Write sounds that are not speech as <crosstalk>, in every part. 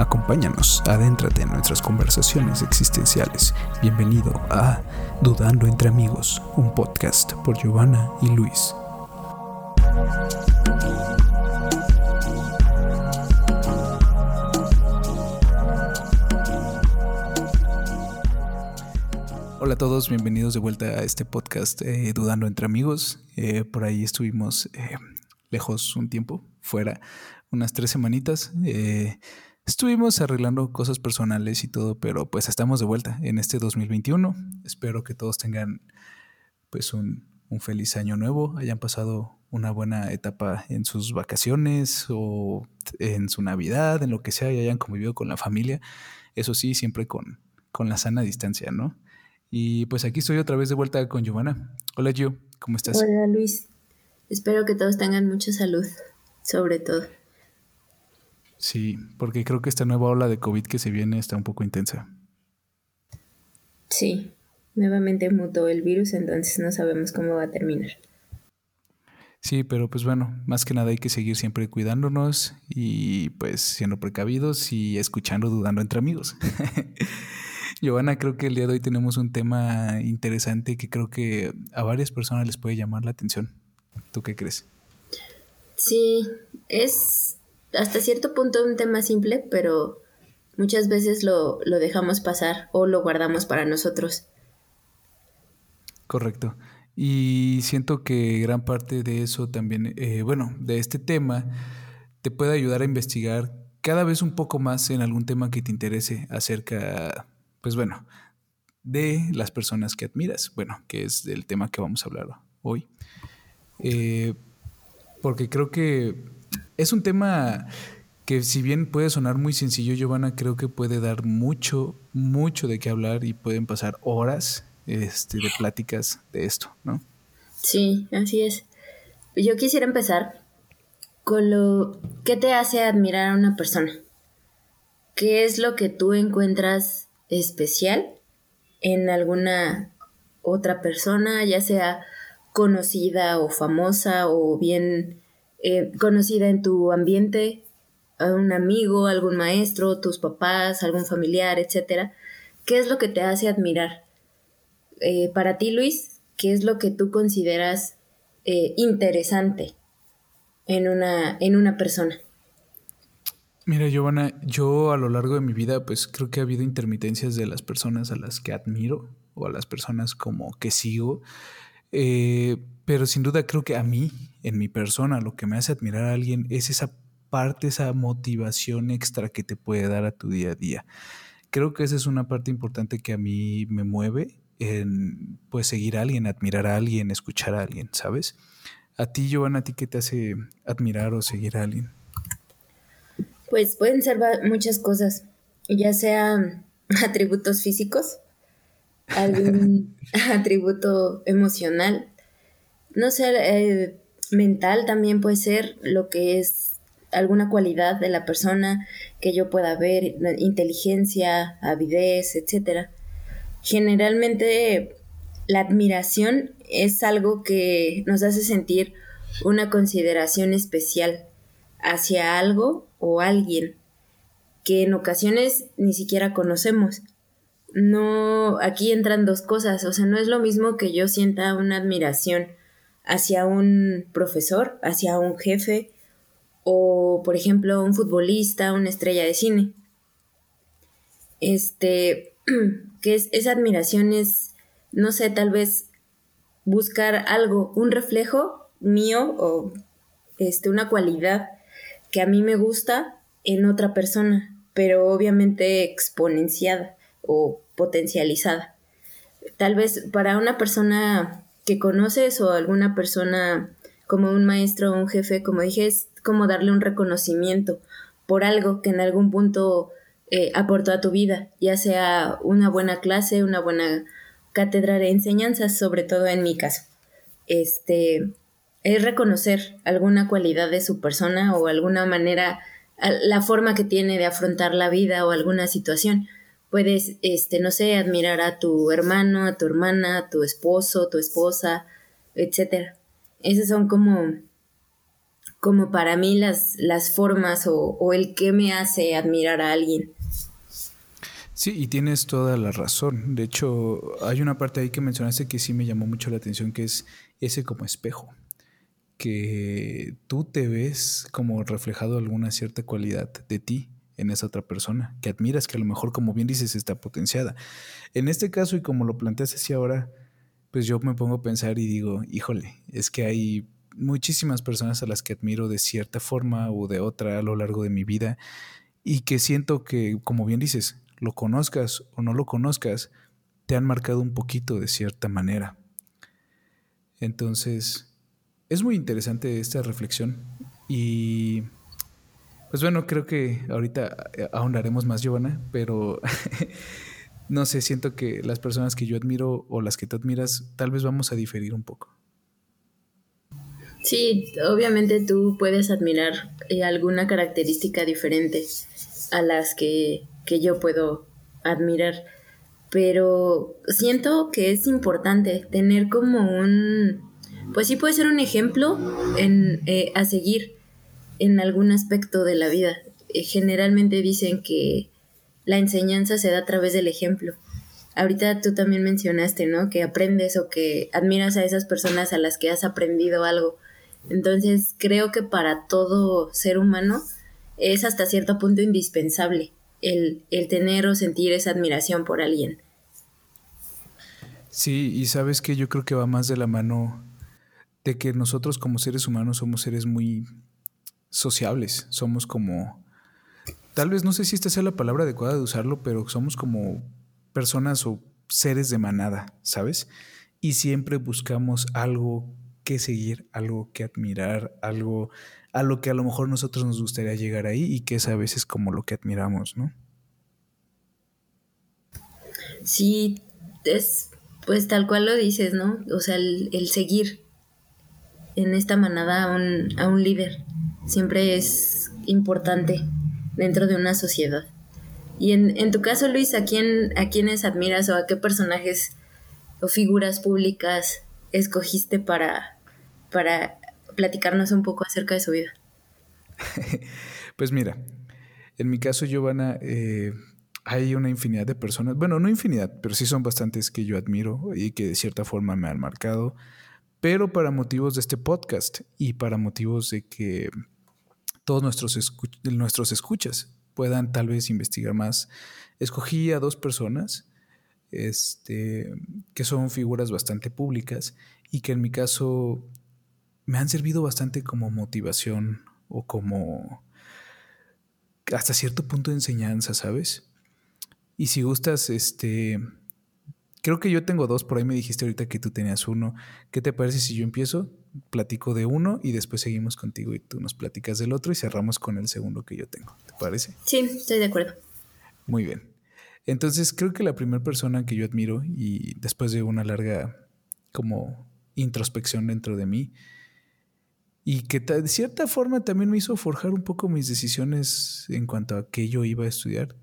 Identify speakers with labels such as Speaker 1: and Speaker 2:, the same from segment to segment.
Speaker 1: Acompáñanos, adéntrate en nuestras conversaciones existenciales. Bienvenido a Dudando entre Amigos, un podcast por Giovanna y Luis. Hola a todos, bienvenidos de vuelta a este podcast eh, Dudando entre Amigos. Eh, por ahí estuvimos eh, lejos un tiempo, fuera, unas tres semanitas. Estuvimos arreglando cosas personales y todo, pero pues estamos de vuelta en este 2021. Espero que todos tengan pues un, feliz año nuevo, hayan pasado una buena etapa en sus vacaciones o en su Navidad, en lo que sea, y hayan convivido con la familia. Eso sí, siempre con, con la sana distancia, ¿no? Y pues aquí estoy otra vez de vuelta con Giovanna. Hola Gio, ¿cómo estás?
Speaker 2: Hola Luis, espero que todos tengan mucha salud, sobre todo.
Speaker 1: Sí, porque creo que esta nueva ola de COVID que se viene está un poco intensa.
Speaker 2: Sí, nuevamente mutó el virus, entonces no sabemos cómo va a terminar.
Speaker 1: Sí, pero pues bueno, más que nada hay que seguir siempre cuidándonos y pues siendo precavidos y escuchando, dudando entre amigos. <laughs> Giovanna, creo que el día de hoy tenemos un tema interesante que creo que a varias personas les puede llamar la atención. ¿Tú qué crees?
Speaker 2: Sí, es hasta cierto punto un tema simple, pero muchas veces lo, dejamos pasar o lo guardamos para nosotros.
Speaker 1: Correcto. Y siento que gran parte de eso también, eh, bueno, de este tema, te puede ayudar a investigar cada vez un poco más en algún tema que te interese acerca, pues bueno, de las personas que admiras, bueno, que es del tema que vamos a hablar hoy. Eh, porque creo que es un tema que si bien puede sonar muy sencillo, Giovanna, creo que puede dar mucho, mucho de qué hablar y pueden pasar horas este, de pláticas de esto, ¿no?
Speaker 2: Sí, así es. Yo quisiera empezar con lo que te hace admirar a una persona. ¿Qué es lo que tú encuentras especial en alguna otra persona, ya sea conocida o famosa o bien eh, conocida en tu ambiente, a un amigo, algún maestro, tus papás, algún familiar, etcétera. ¿Qué es lo que te hace admirar? Eh, para ti, Luis, ¿qué es lo que tú consideras eh, interesante en una, en una persona?
Speaker 1: Mira, Giovanna, yo a lo largo de mi vida, pues creo que ha habido intermitencias de las personas a las que admiro o a las personas como que sigo. Pero sin duda creo que a mí, en mi persona, lo que me hace admirar a alguien es esa parte, esa motivación extra que te puede dar a tu día a día. Creo que esa es una parte importante que a mí me mueve en pues seguir a alguien, admirar a alguien, escuchar a alguien, ¿sabes? A ti, Giovanna, ¿a ti qué te hace admirar o seguir a alguien?
Speaker 2: Pues pueden ser muchas cosas, ya sean atributos físicos, algún <laughs> atributo emocional, no sé, eh, mental también puede ser lo que es alguna cualidad de la persona que yo pueda ver, inteligencia, avidez, etc. Generalmente la admiración es algo que nos hace sentir una consideración especial hacia algo o alguien que en ocasiones ni siquiera conocemos. No, aquí entran dos cosas, o sea, no es lo mismo que yo sienta una admiración hacia un profesor, hacia un jefe o, por ejemplo, un futbolista, una estrella de cine. Este, <clears throat> que es, esa admiración es, no sé, tal vez buscar algo, un reflejo mío o este, una cualidad que a mí me gusta en otra persona, pero obviamente exponenciada o potencializada. Tal vez para una persona que conoces o alguna persona como un maestro o un jefe, como dije, es como darle un reconocimiento por algo que en algún punto eh, aportó a tu vida, ya sea una buena clase, una buena cátedra de enseñanzas, sobre todo en mi caso. Este es reconocer alguna cualidad de su persona o alguna manera, la forma que tiene de afrontar la vida o alguna situación puedes, este, no sé, admirar a tu hermano, a tu hermana, a tu esposo, tu esposa, etcétera. Esas son como, como para mí las, las formas o, o el que me hace admirar a alguien.
Speaker 1: Sí, y tienes toda la razón. De hecho, hay una parte ahí que mencionaste que sí me llamó mucho la atención, que es ese como espejo, que tú te ves como reflejado alguna cierta cualidad de ti en esa otra persona, que admiras, que a lo mejor, como bien dices, está potenciada. En este caso, y como lo planteas así ahora, pues yo me pongo a pensar y digo, híjole, es que hay muchísimas personas a las que admiro de cierta forma o de otra a lo largo de mi vida y que siento que, como bien dices, lo conozcas o no lo conozcas, te han marcado un poquito de cierta manera. Entonces, es muy interesante esta reflexión y pues bueno, creo que ahorita eh, ahondaremos más, Giovanna, pero <laughs> no sé, siento que las personas que yo admiro o las que tú admiras, tal vez vamos a diferir un poco.
Speaker 2: Sí, obviamente tú puedes admirar eh, alguna característica diferente a las que que yo puedo admirar. Pero siento que es importante tener como un, pues sí puede ser un ejemplo en, eh, a seguir en algún aspecto de la vida. Eh, generalmente dicen que la enseñanza se da a través del ejemplo. Ahorita tú también mencionaste, ¿no? Que aprendes o que admiras a esas personas a las que has aprendido algo. Entonces creo que para todo ser humano es hasta cierto punto indispensable el, tener o sentir esa admiración por alguien.
Speaker 1: Sí, y sabes que yo creo que va más de la mano de que nosotros como seres humanos somos seres muy sociables, somos como, tal vez no sé si esta sea la palabra adecuada de usarlo, pero somos como personas o seres de manada, ¿sabes? Y siempre buscamos algo que seguir, algo que admirar, algo a lo que a lo mejor nosotros nos gustaría llegar ahí y que es a veces como lo que admiramos, ¿no?
Speaker 2: Sí, es pues tal cual lo dices, ¿no? O sea, el, seguir en esta manada a un, a un líder siempre es importante dentro de una sociedad. Y en, en tu caso, Luis, ¿a quién, ¿a quiénes admiras o a qué personajes o figuras públicas escogiste para, para platicarnos un poco acerca de su vida. <laughs>
Speaker 1: pues mira, en mi caso, Giovanna, eh, hay una infinidad de personas, bueno, no infinidad, pero sí son bastantes que yo admiro y que de cierta forma me han marcado, pero para motivos de este podcast y para motivos de que todos nuestros, nuestros escuchas puedan tal vez investigar más, escogí a dos personas este, que son figuras bastante públicas y que en mi caso me han servido bastante como motivación o como hasta cierto punto de enseñanza, ¿sabes? Y si gustas, este, creo que yo tengo dos, por ahí me dijiste ahorita que tú tenías uno. ¿Qué te parece si yo empiezo? Platico de uno y después seguimos contigo y tú nos platicas del otro y cerramos con el segundo que yo tengo. ¿Te parece?
Speaker 2: Sí, estoy de acuerdo.
Speaker 1: Muy bien. Entonces creo que la primera persona que yo admiro y después de una larga como introspección dentro de mí, y que de cierta forma también me hizo forjar un poco mis decisiones en cuanto a qué yo iba a estudiar.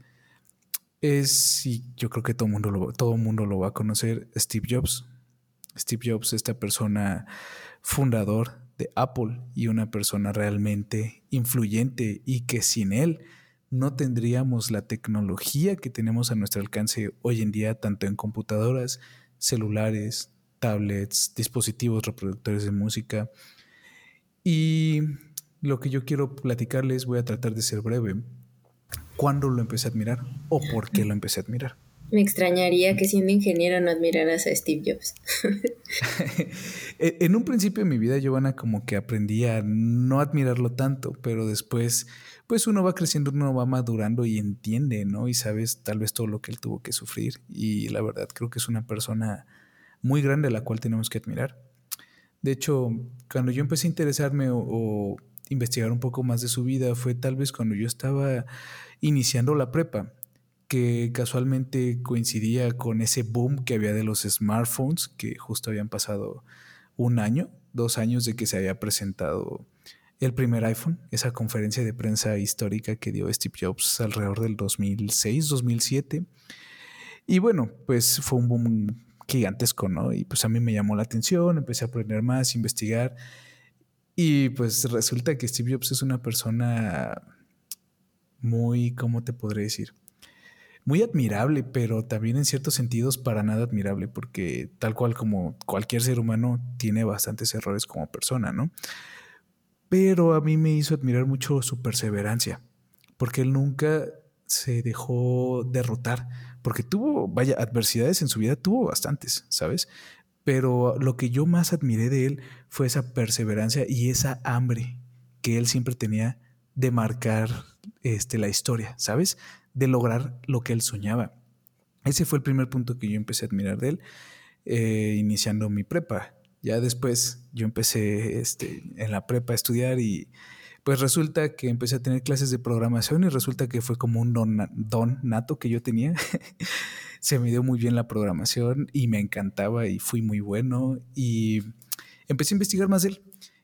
Speaker 1: Es, y yo creo que todo mundo lo, todo mundo lo va a conocer, Steve Jobs. Steve Jobs, esta persona fundador de Apple y una persona realmente influyente y que sin él no tendríamos la tecnología que tenemos a nuestro alcance hoy en día, tanto en computadoras, celulares, tablets, dispositivos reproductores de música, y lo que yo quiero platicarles, voy a tratar de ser breve. ¿Cuándo lo empecé a admirar o por qué lo empecé a admirar?
Speaker 2: Me extrañaría que siendo ingeniero no admiraras a Steve Jobs. <laughs>
Speaker 1: en un principio de mi vida, Giovanna, como que aprendí a no admirarlo tanto, pero después, pues uno va creciendo, uno va madurando y entiende, ¿no? Y sabes tal vez todo lo que él tuvo que sufrir. Y la verdad, creo que es una persona muy grande a la cual tenemos que admirar. De hecho, cuando yo empecé a interesarme o, investigar un poco más de su vida fue tal vez cuando yo estaba iniciando la prepa, que casualmente coincidía con ese boom que había de los smartphones, que justo habían pasado un año, dos años de que se había presentado el primer iPhone, esa conferencia de prensa histórica que dio Steve Jobs alrededor del 2006, 2007. Y bueno, pues fue un boom gigantesco, ¿no? Y pues a mí me llamó la atención, empecé a aprender más, investigar. Y pues resulta que Steve Jobs es una persona muy, ¿cómo te podré decir? Muy admirable, pero también en ciertos sentidos para nada admirable, porque tal cual como cualquier ser humano tiene bastantes errores como persona, ¿no? Pero a mí me hizo admirar mucho su perseverancia, porque él nunca se dejó derrotar, porque tuvo, vaya, adversidades en su vida, tuvo bastantes, ¿sabes? Pero lo que yo más admiré de él fue esa perseverancia y esa hambre que él siempre tenía de marcar este, la historia, ¿sabes? De lograr lo que él soñaba. Ese fue el primer punto que yo empecé a admirar de él, eh, iniciando mi prepa. Ya después yo empecé este, en la prepa a estudiar y pues resulta que empecé a tener clases de programación y resulta que fue como un don, don nato que yo tenía. <laughs> Se me dio muy bien la programación y me encantaba y fui muy bueno y empecé a investigar más de él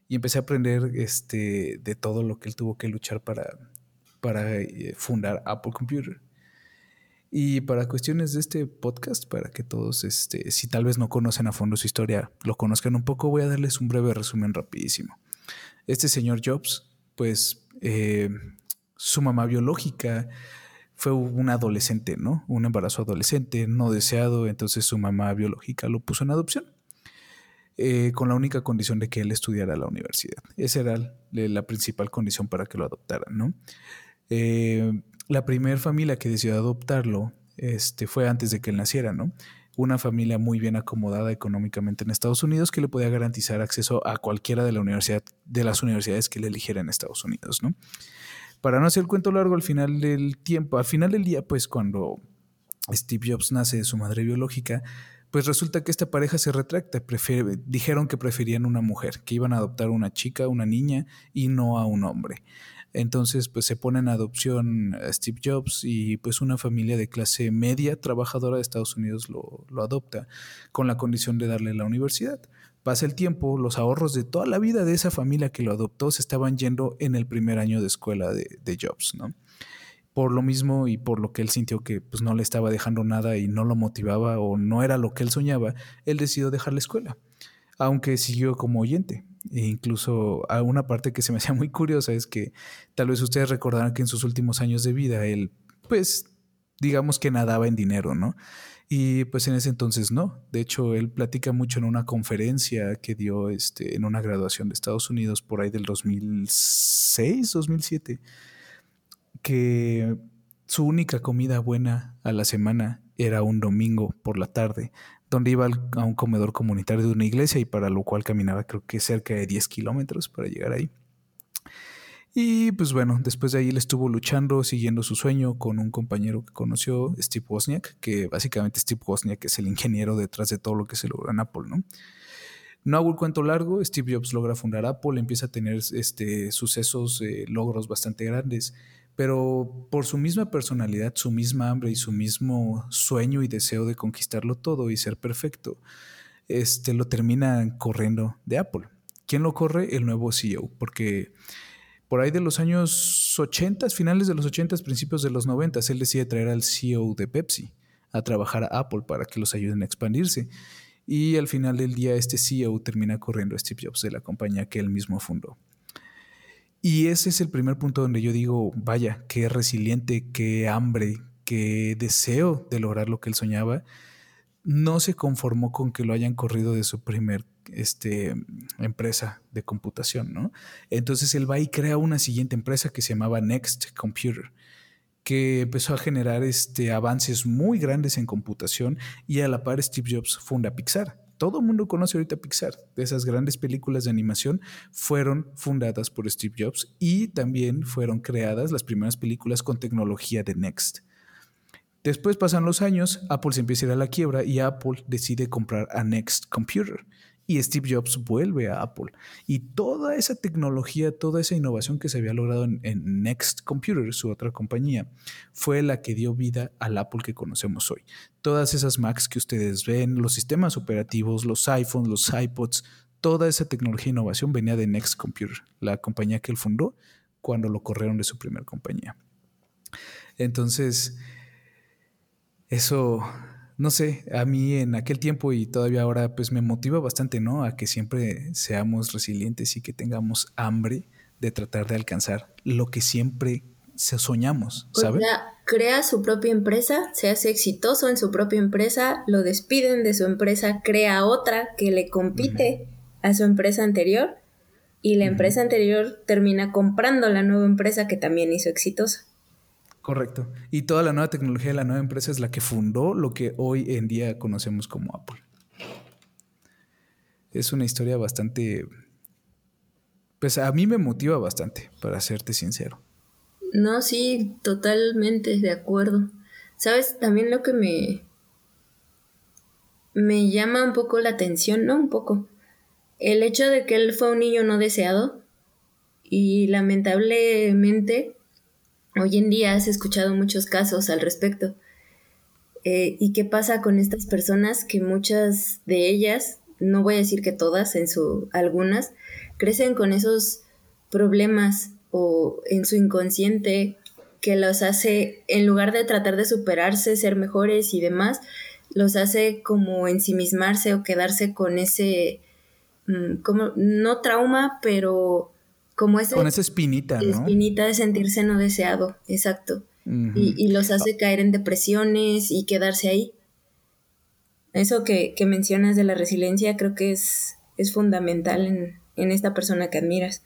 Speaker 1: y empecé a aprender este, de todo lo que él tuvo que luchar para, para eh, fundar Apple Computer. Y para cuestiones de este podcast, para que todos, este, si tal vez no conocen a fondo su historia, lo conozcan un poco, voy a darles un breve resumen rapidísimo. Este señor Jobs, pues eh, su mamá biológica fue un adolescente, ¿no? Un embarazo adolescente, no deseado, entonces su mamá biológica lo puso en adopción. Eh, con la única condición de que él estudiara a la universidad. Esa era la principal condición para que lo adoptaran, ¿no? Eh, la primera familia que decidió adoptarlo este, fue antes de que él naciera, ¿no? Una familia muy bien acomodada económicamente en Estados Unidos que le podía garantizar acceso a cualquiera de, la universidad, de las universidades que él eligiera en Estados Unidos, ¿no? Para no hacer el cuento largo, al final del tiempo, al final del día, pues cuando Steve Jobs nace de su madre biológica, pues resulta que esta pareja se retracta. dijeron que preferían una mujer, que iban a adoptar una chica, una niña y no a un hombre. Entonces, pues se pone en adopción a Steve Jobs y pues una familia de clase media trabajadora de Estados Unidos lo, adopta con la condición de darle la universidad. Pasa el tiempo, los ahorros de toda la vida de esa familia que lo adoptó se estaban yendo en el primer año de escuela de, de Jobs, ¿no? por lo mismo y por lo que él sintió que pues, no le estaba dejando nada y no lo motivaba o no era lo que él soñaba, él decidió dejar la escuela, aunque siguió como oyente. E incluso a una parte que se me <laughs> hacía muy curiosa es que tal vez ustedes recordarán que en sus últimos años de vida él, pues, digamos que nadaba en dinero, ¿no? Y pues en ese entonces no. De hecho, él platica mucho en una conferencia que dio este, en una graduación de Estados Unidos por ahí del 2006, 2007 que su única comida buena a la semana era un domingo por la tarde, donde iba a un comedor comunitario de una iglesia y para lo cual caminaba creo que cerca de 10 kilómetros para llegar ahí. Y pues bueno, después de ahí él estuvo luchando, siguiendo su sueño con un compañero que conoció, Steve Wozniak, que básicamente Steve Wozniak es el ingeniero detrás de todo lo que se logró en Apple, ¿no? No hago el cuento largo, Steve Jobs logra fundar Apple, empieza a tener este, sucesos, eh, logros bastante grandes, pero por su misma personalidad, su misma hambre y su mismo sueño y deseo de conquistarlo todo y ser perfecto, este lo termina corriendo de Apple. ¿Quién lo corre? El nuevo CEO, porque por ahí de los años 80, finales de los 80, principios de los 90, él decide traer al CEO de Pepsi a trabajar a Apple para que los ayuden a expandirse. Y al final del día este CEO termina corriendo a Steve Jobs de la compañía que él mismo fundó. Y ese es el primer punto donde yo digo, vaya, qué resiliente, qué hambre, qué deseo de lograr lo que él soñaba. No se conformó con que lo hayan corrido de su primer este, empresa de computación, ¿no? Entonces él va y crea una siguiente empresa que se llamaba Next Computer, que empezó a generar este, avances muy grandes en computación y a la par Steve Jobs funda Pixar todo el mundo conoce ahorita Pixar. Esas grandes películas de animación fueron fundadas por Steve Jobs y también fueron creadas las primeras películas con tecnología de Next. Después pasan los años, Apple se empieza a ir a la quiebra y Apple decide comprar a Next Computer y Steve Jobs vuelve a Apple. Y toda esa tecnología, toda esa innovación que se había logrado en, Next Computer, su otra compañía, fue la que dio vida al Apple que conocemos hoy. Todas esas Macs que ustedes ven, los sistemas operativos, los iPhones, los iPods, toda esa tecnología e innovación venía de Next Computer, la compañía que él fundó cuando lo corrieron de su primera compañía. Entonces, eso no sé, a mí en aquel tiempo y todavía ahora pues me motiva bastante, ¿no? A que siempre seamos resilientes y que tengamos hambre de tratar de alcanzar lo que siempre soñamos, ¿sabes?
Speaker 2: O sea, crea su propia empresa, se hace exitoso en su propia empresa, lo despiden de su empresa, crea otra que le compite a su empresa anterior y la empresa anterior termina comprando la nueva empresa que también hizo exitosa.
Speaker 1: Correcto. Y toda la nueva tecnología de la nueva empresa es la que fundó lo que hoy en día conocemos como Apple. Es una historia bastante... Pues a mí me motiva bastante, para serte sincero.
Speaker 2: No, sí, totalmente de acuerdo. ¿Sabes? También lo que me... Me llama un poco la atención, ¿no? Un poco. El hecho de que él fue un niño no deseado y lamentablemente Hoy en día has escuchado muchos casos al respecto. Eh, ¿Y qué pasa con estas personas que muchas de ellas, no voy a decir que todas, en su algunas, crecen con esos problemas o en su inconsciente que los hace, en lugar de tratar de superarse, ser mejores y demás, los hace como ensimismarse o quedarse con ese, mm, como, no trauma, pero como ese,
Speaker 1: Con esa espinita, ¿no?
Speaker 2: Espinita de sentirse no deseado, exacto. y, los hace caer en depresiones y quedarse ahí. Eso que, mencionas de la resiliencia creo que es, es fundamental en, en esta persona que admiras.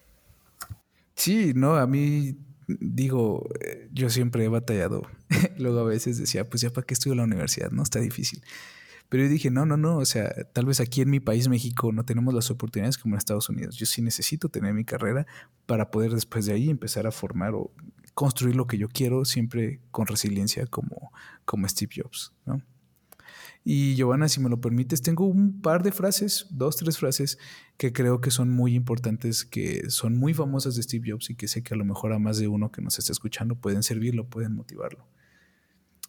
Speaker 1: Sí, no, a mí digo, eh, yo siempre he batallado. <laughs> Luego a veces decía, pues ya para qué estudio la universidad, ¿no? Está difícil. Pero yo dije, no, no, no, o sea, tal vez aquí en mi país, México, no tenemos las oportunidades como en Estados Unidos. Yo sí necesito tener mi carrera para poder después de ahí empezar a formar o construir lo que yo quiero, siempre con resiliencia como, como Steve Jobs, ¿no? Y Giovanna, si me lo permites, tengo un par de frases, dos, tres frases que creo que son muy importantes, que son muy famosas de Steve Jobs y que sé que a lo mejor a más de uno que nos está escuchando pueden servirlo, pueden motivarlo.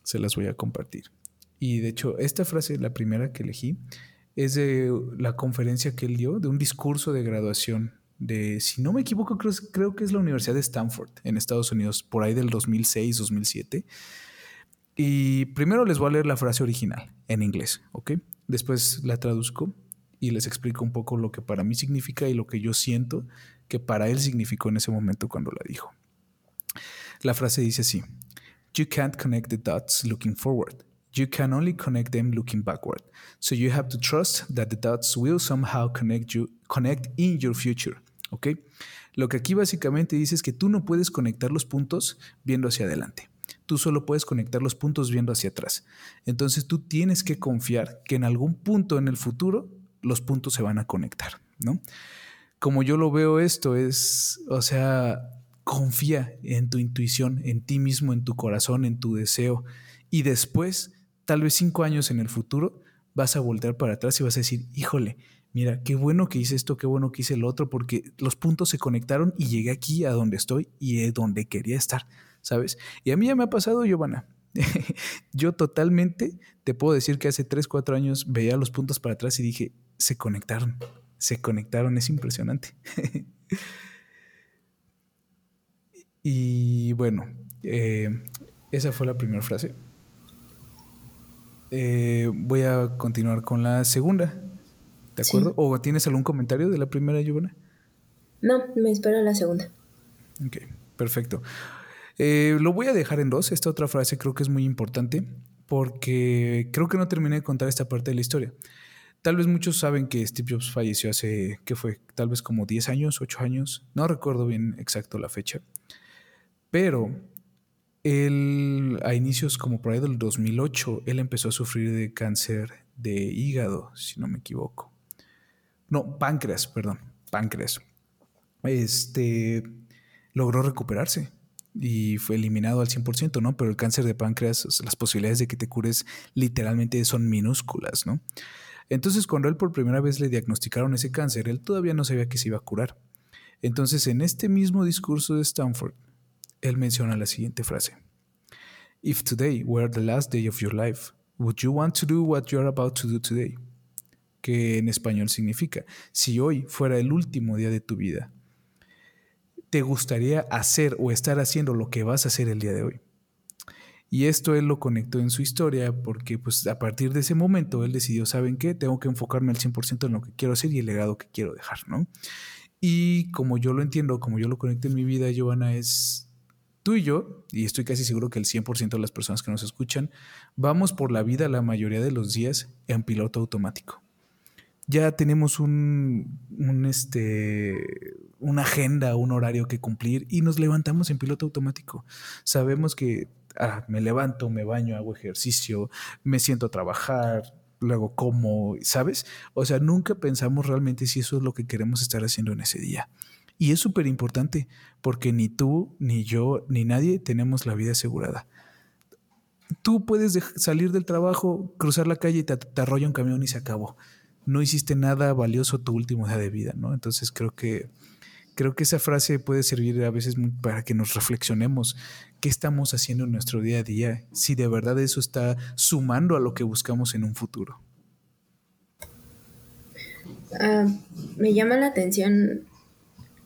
Speaker 1: Se las voy a compartir. Y de hecho, esta frase, la primera que elegí, es de la conferencia que él dio, de un discurso de graduación de, si no me equivoco, creo, creo que es la Universidad de Stanford en Estados Unidos, por ahí del 2006, 2007. Y primero les voy a leer la frase original en inglés, ¿ok? Después la traduzco y les explico un poco lo que para mí significa y lo que yo siento que para él significó en ese momento cuando la dijo. La frase dice así, You can't connect the dots looking forward. You can only connect them looking backward. So you have to trust that the dots will somehow connect you connect in your future. ¿Ok? Lo que aquí básicamente dice es que tú no puedes conectar los puntos viendo hacia adelante. Tú solo puedes conectar los puntos viendo hacia atrás. Entonces tú tienes que confiar que en algún punto en el futuro los puntos se van a conectar, ¿no? Como yo lo veo esto es, o sea, confía en tu intuición, en ti mismo, en tu corazón, en tu deseo y después tal vez cinco años en el futuro, vas a voltear para atrás y vas a decir, híjole, mira, qué bueno que hice esto, qué bueno que hice el otro, porque los puntos se conectaron y llegué aquí a donde estoy y a donde quería estar, ¿sabes? Y a mí ya me ha pasado, Giovanna. <laughs> Yo totalmente te puedo decir que hace tres, cuatro años veía los puntos para atrás y dije, se conectaron, se conectaron, es impresionante. <laughs> y bueno, eh, esa fue la primera frase. Eh, voy a continuar con la segunda. ¿De acuerdo? ¿O tienes algún comentario de la primera, Giovanna?
Speaker 2: No, me espero la segunda.
Speaker 1: Ok, perfecto. Eh, lo voy a dejar en dos. Esta otra frase creo que es muy importante porque creo que no terminé de contar esta parte de la historia. Tal vez muchos saben que Steve Jobs falleció hace, ¿qué fue? Tal vez como 10 años, 8 años. No recuerdo bien exacto la fecha. Pero él, a inicios como por ahí del 2008, él empezó a sufrir de cáncer de hígado, si no me equivoco. No, páncreas, perdón, páncreas. Este logró recuperarse y fue eliminado al 100%, ¿no? Pero el cáncer de páncreas, las posibilidades de que te cures literalmente son minúsculas, ¿no? Entonces, cuando él por primera vez le diagnosticaron ese cáncer, él todavía no sabía que se iba a curar. Entonces, en este mismo discurso de Stanford, él menciona la siguiente frase. If today were the last day of your life, would you want to do what you are about to do today? Que en español significa, si hoy fuera el último día de tu vida, ¿te gustaría hacer o estar haciendo lo que vas a hacer el día de hoy? Y esto él lo conectó en su historia porque pues a partir de ese momento él decidió, ¿saben qué? Tengo que enfocarme al 100% en lo que quiero hacer y el legado que quiero dejar, ¿no? Y como yo lo entiendo, como yo lo conecto en mi vida, Giovanna, es tú y yo, y estoy casi seguro que el 100% de las personas que nos escuchan, vamos por la vida la mayoría de los días en piloto automático. Ya tenemos un, este, una agenda, un horario que cumplir y nos levantamos en piloto automático. Sabemos que ah, me levanto, me baño, hago ejercicio, me siento a trabajar, luego como, ¿sabes? O sea, nunca pensamos realmente si eso es lo que queremos estar haciendo en ese día. Y es súper importante porque ni tú, ni yo, ni nadie tenemos la vida asegurada. Tú puedes salir del trabajo, cruzar la calle y te, arrolla un camión y se acabó. No hiciste nada valioso tu último día de vida, ¿no? Entonces creo que creo que esa frase puede servir a veces para que nos reflexionemos qué estamos haciendo en nuestro día a día, si de verdad eso está sumando a lo que buscamos en un futuro.
Speaker 2: Ah, me llama la atención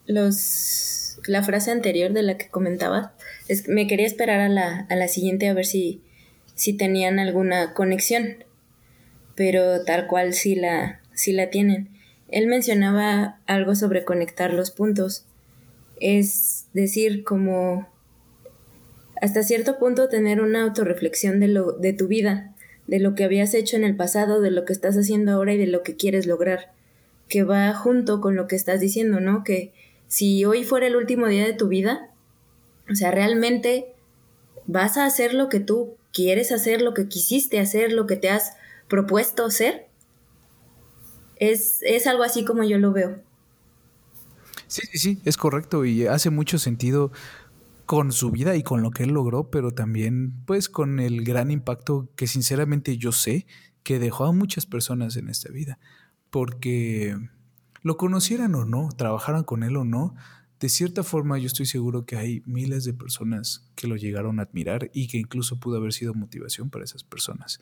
Speaker 2: los la frase anterior de la que comentabas. Es, me quería esperar a la, a la siguiente a ver si, si tenían alguna conexión, pero tal cual sí la, la tienen él mencionaba algo sobre conectar los puntos. Es decir, como hasta cierto punto tener una autorreflexión de, lo, de tu vida, de lo que habías hecho en el pasado, de lo que estás haciendo ahora y de lo que quieres lograr, que va junto con lo que estás diciendo, ¿no? Que si hoy fuera el último día de tu vida, o sea, realmente vas a hacer lo que tú quieres hacer, lo que quisiste hacer, lo que te has propuesto hacer, es, algo así como yo lo veo.
Speaker 1: Sí, sí, sí, es correcto y hace mucho sentido con su vida y con lo que él logró, pero también pues con el gran impacto que sinceramente yo sé que dejó a muchas personas en esta vida, porque lo conocieran o no, trabajaran con él o no, de cierta forma yo estoy seguro que hay miles de personas que lo llegaron a admirar y que incluso pudo haber sido motivación para esas personas.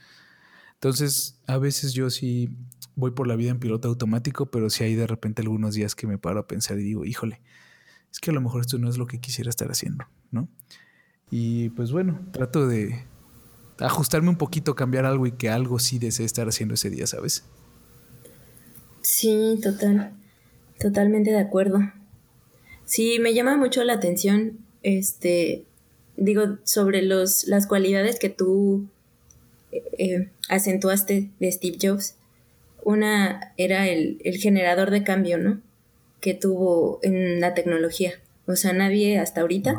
Speaker 1: Entonces, a veces yo sí voy por la vida en piloto automático, pero sí hay de repente algunos días que me paro a pensar y digo, híjole, es que a lo mejor esto no es lo que quisiera estar haciendo, ¿no? Y pues bueno, trato de ajustarme un poquito, cambiar algo y que algo sí desee estar haciendo ese día, ¿sabes?
Speaker 2: Sí, total. Totalmente de acuerdo. Sí, me llama mucho la atención, este, digo, sobre los, las cualidades que tú eh, acentuaste de Steve Jobs. Una era el, generador de cambio, ¿no? Que tuvo en la tecnología. O sea, nadie hasta ahorita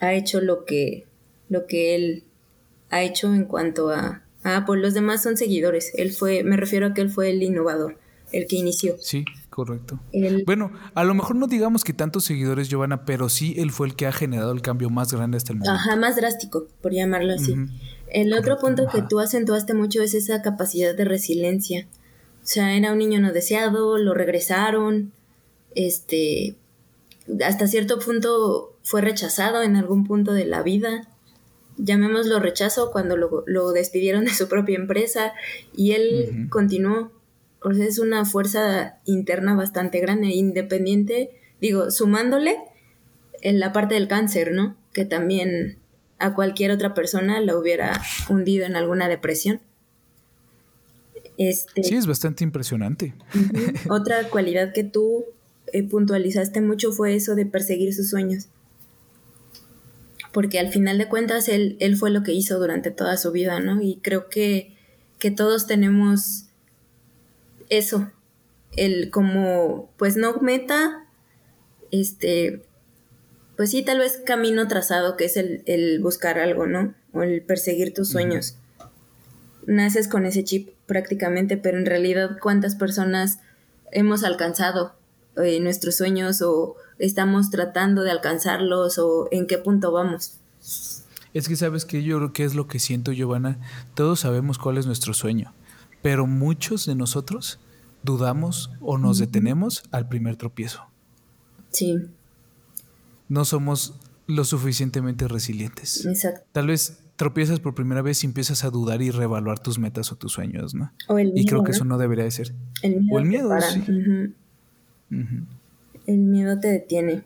Speaker 2: ha hecho lo que, lo que él ha hecho en cuanto a, a Apple. Los demás son seguidores. Él fue, me refiero a que él fue el innovador, el que inició.
Speaker 1: Sí, correcto. bueno, a lo mejor no digamos que tantos seguidores, Giovanna, pero sí él fue el que ha generado el cambio más grande hasta el momento.
Speaker 2: Ajá, más drástico, por llamarlo así. El otro punto que tú acentuaste mucho es esa capacidad de resiliencia. O sea, era un niño no deseado, lo regresaron, este, hasta cierto punto fue rechazado en algún punto de la vida. Llamémoslo rechazo cuando lo, despidieron de su propia empresa y él continuó. O sea, es una fuerza interna bastante grande, independiente, digo, sumándole en la parte del cáncer, ¿no? Que también a cualquier otra persona la hubiera hundido en alguna depresión.
Speaker 1: Este, sí, es bastante impresionante. <laughs>
Speaker 2: Otra cualidad que tú eh, puntualizaste mucho fue eso de perseguir sus sueños. Porque al final de cuentas él, él fue lo que hizo durante toda su vida, ¿no? Y creo que, que todos tenemos eso, el como, pues no meta, este, pues sí, tal vez camino trazado, que es el, buscar algo, ¿no? O el perseguir tus sueños. Naces con ese chip prácticamente, pero en realidad cuántas personas hemos alcanzado eh, nuestros sueños o estamos tratando de alcanzarlos o en qué punto vamos.
Speaker 1: Es que sabes que yo creo que es lo que siento, Giovanna. Todos sabemos cuál es nuestro sueño, pero muchos de nosotros dudamos o nos detenemos al primer tropiezo. Sí no somos lo suficientemente resilientes. Exacto. Tal vez tropiezas por primera vez y empiezas a dudar y reevaluar tus metas o tus sueños, ¿no? O el miedo, y creo que eso no debería de ser. El miedo o el miedo, sí.
Speaker 2: El miedo te detiene.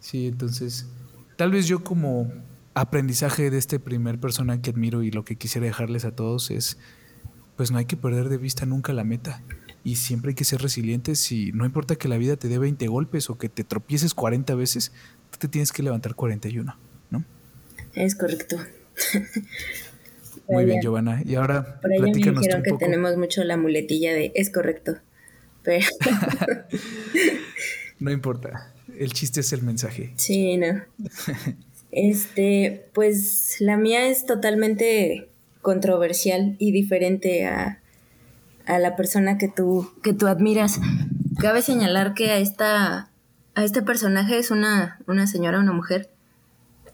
Speaker 1: Sí, entonces, tal vez yo como aprendizaje de este primer persona que admiro y lo que quisiera dejarles a todos es, pues no hay que perder de vista nunca la meta y siempre hay que ser resilientes y no importa que la vida te dé 20 golpes o que te tropieces 40 veces, tú te tienes que levantar 41, ¿no?
Speaker 2: Es correcto.
Speaker 1: Muy bien, Giovanna. Y ahora
Speaker 2: Por me dijeron que tenemos mucho la muletilla de es correcto. Pero... <laughs>
Speaker 1: no importa. El chiste es el mensaje.
Speaker 2: Sí, no. Este, pues la mía es totalmente controversial y diferente a, a la persona que tú, que tú admiras. Cabe señalar que a esta, a este personaje es una, una señora, una mujer.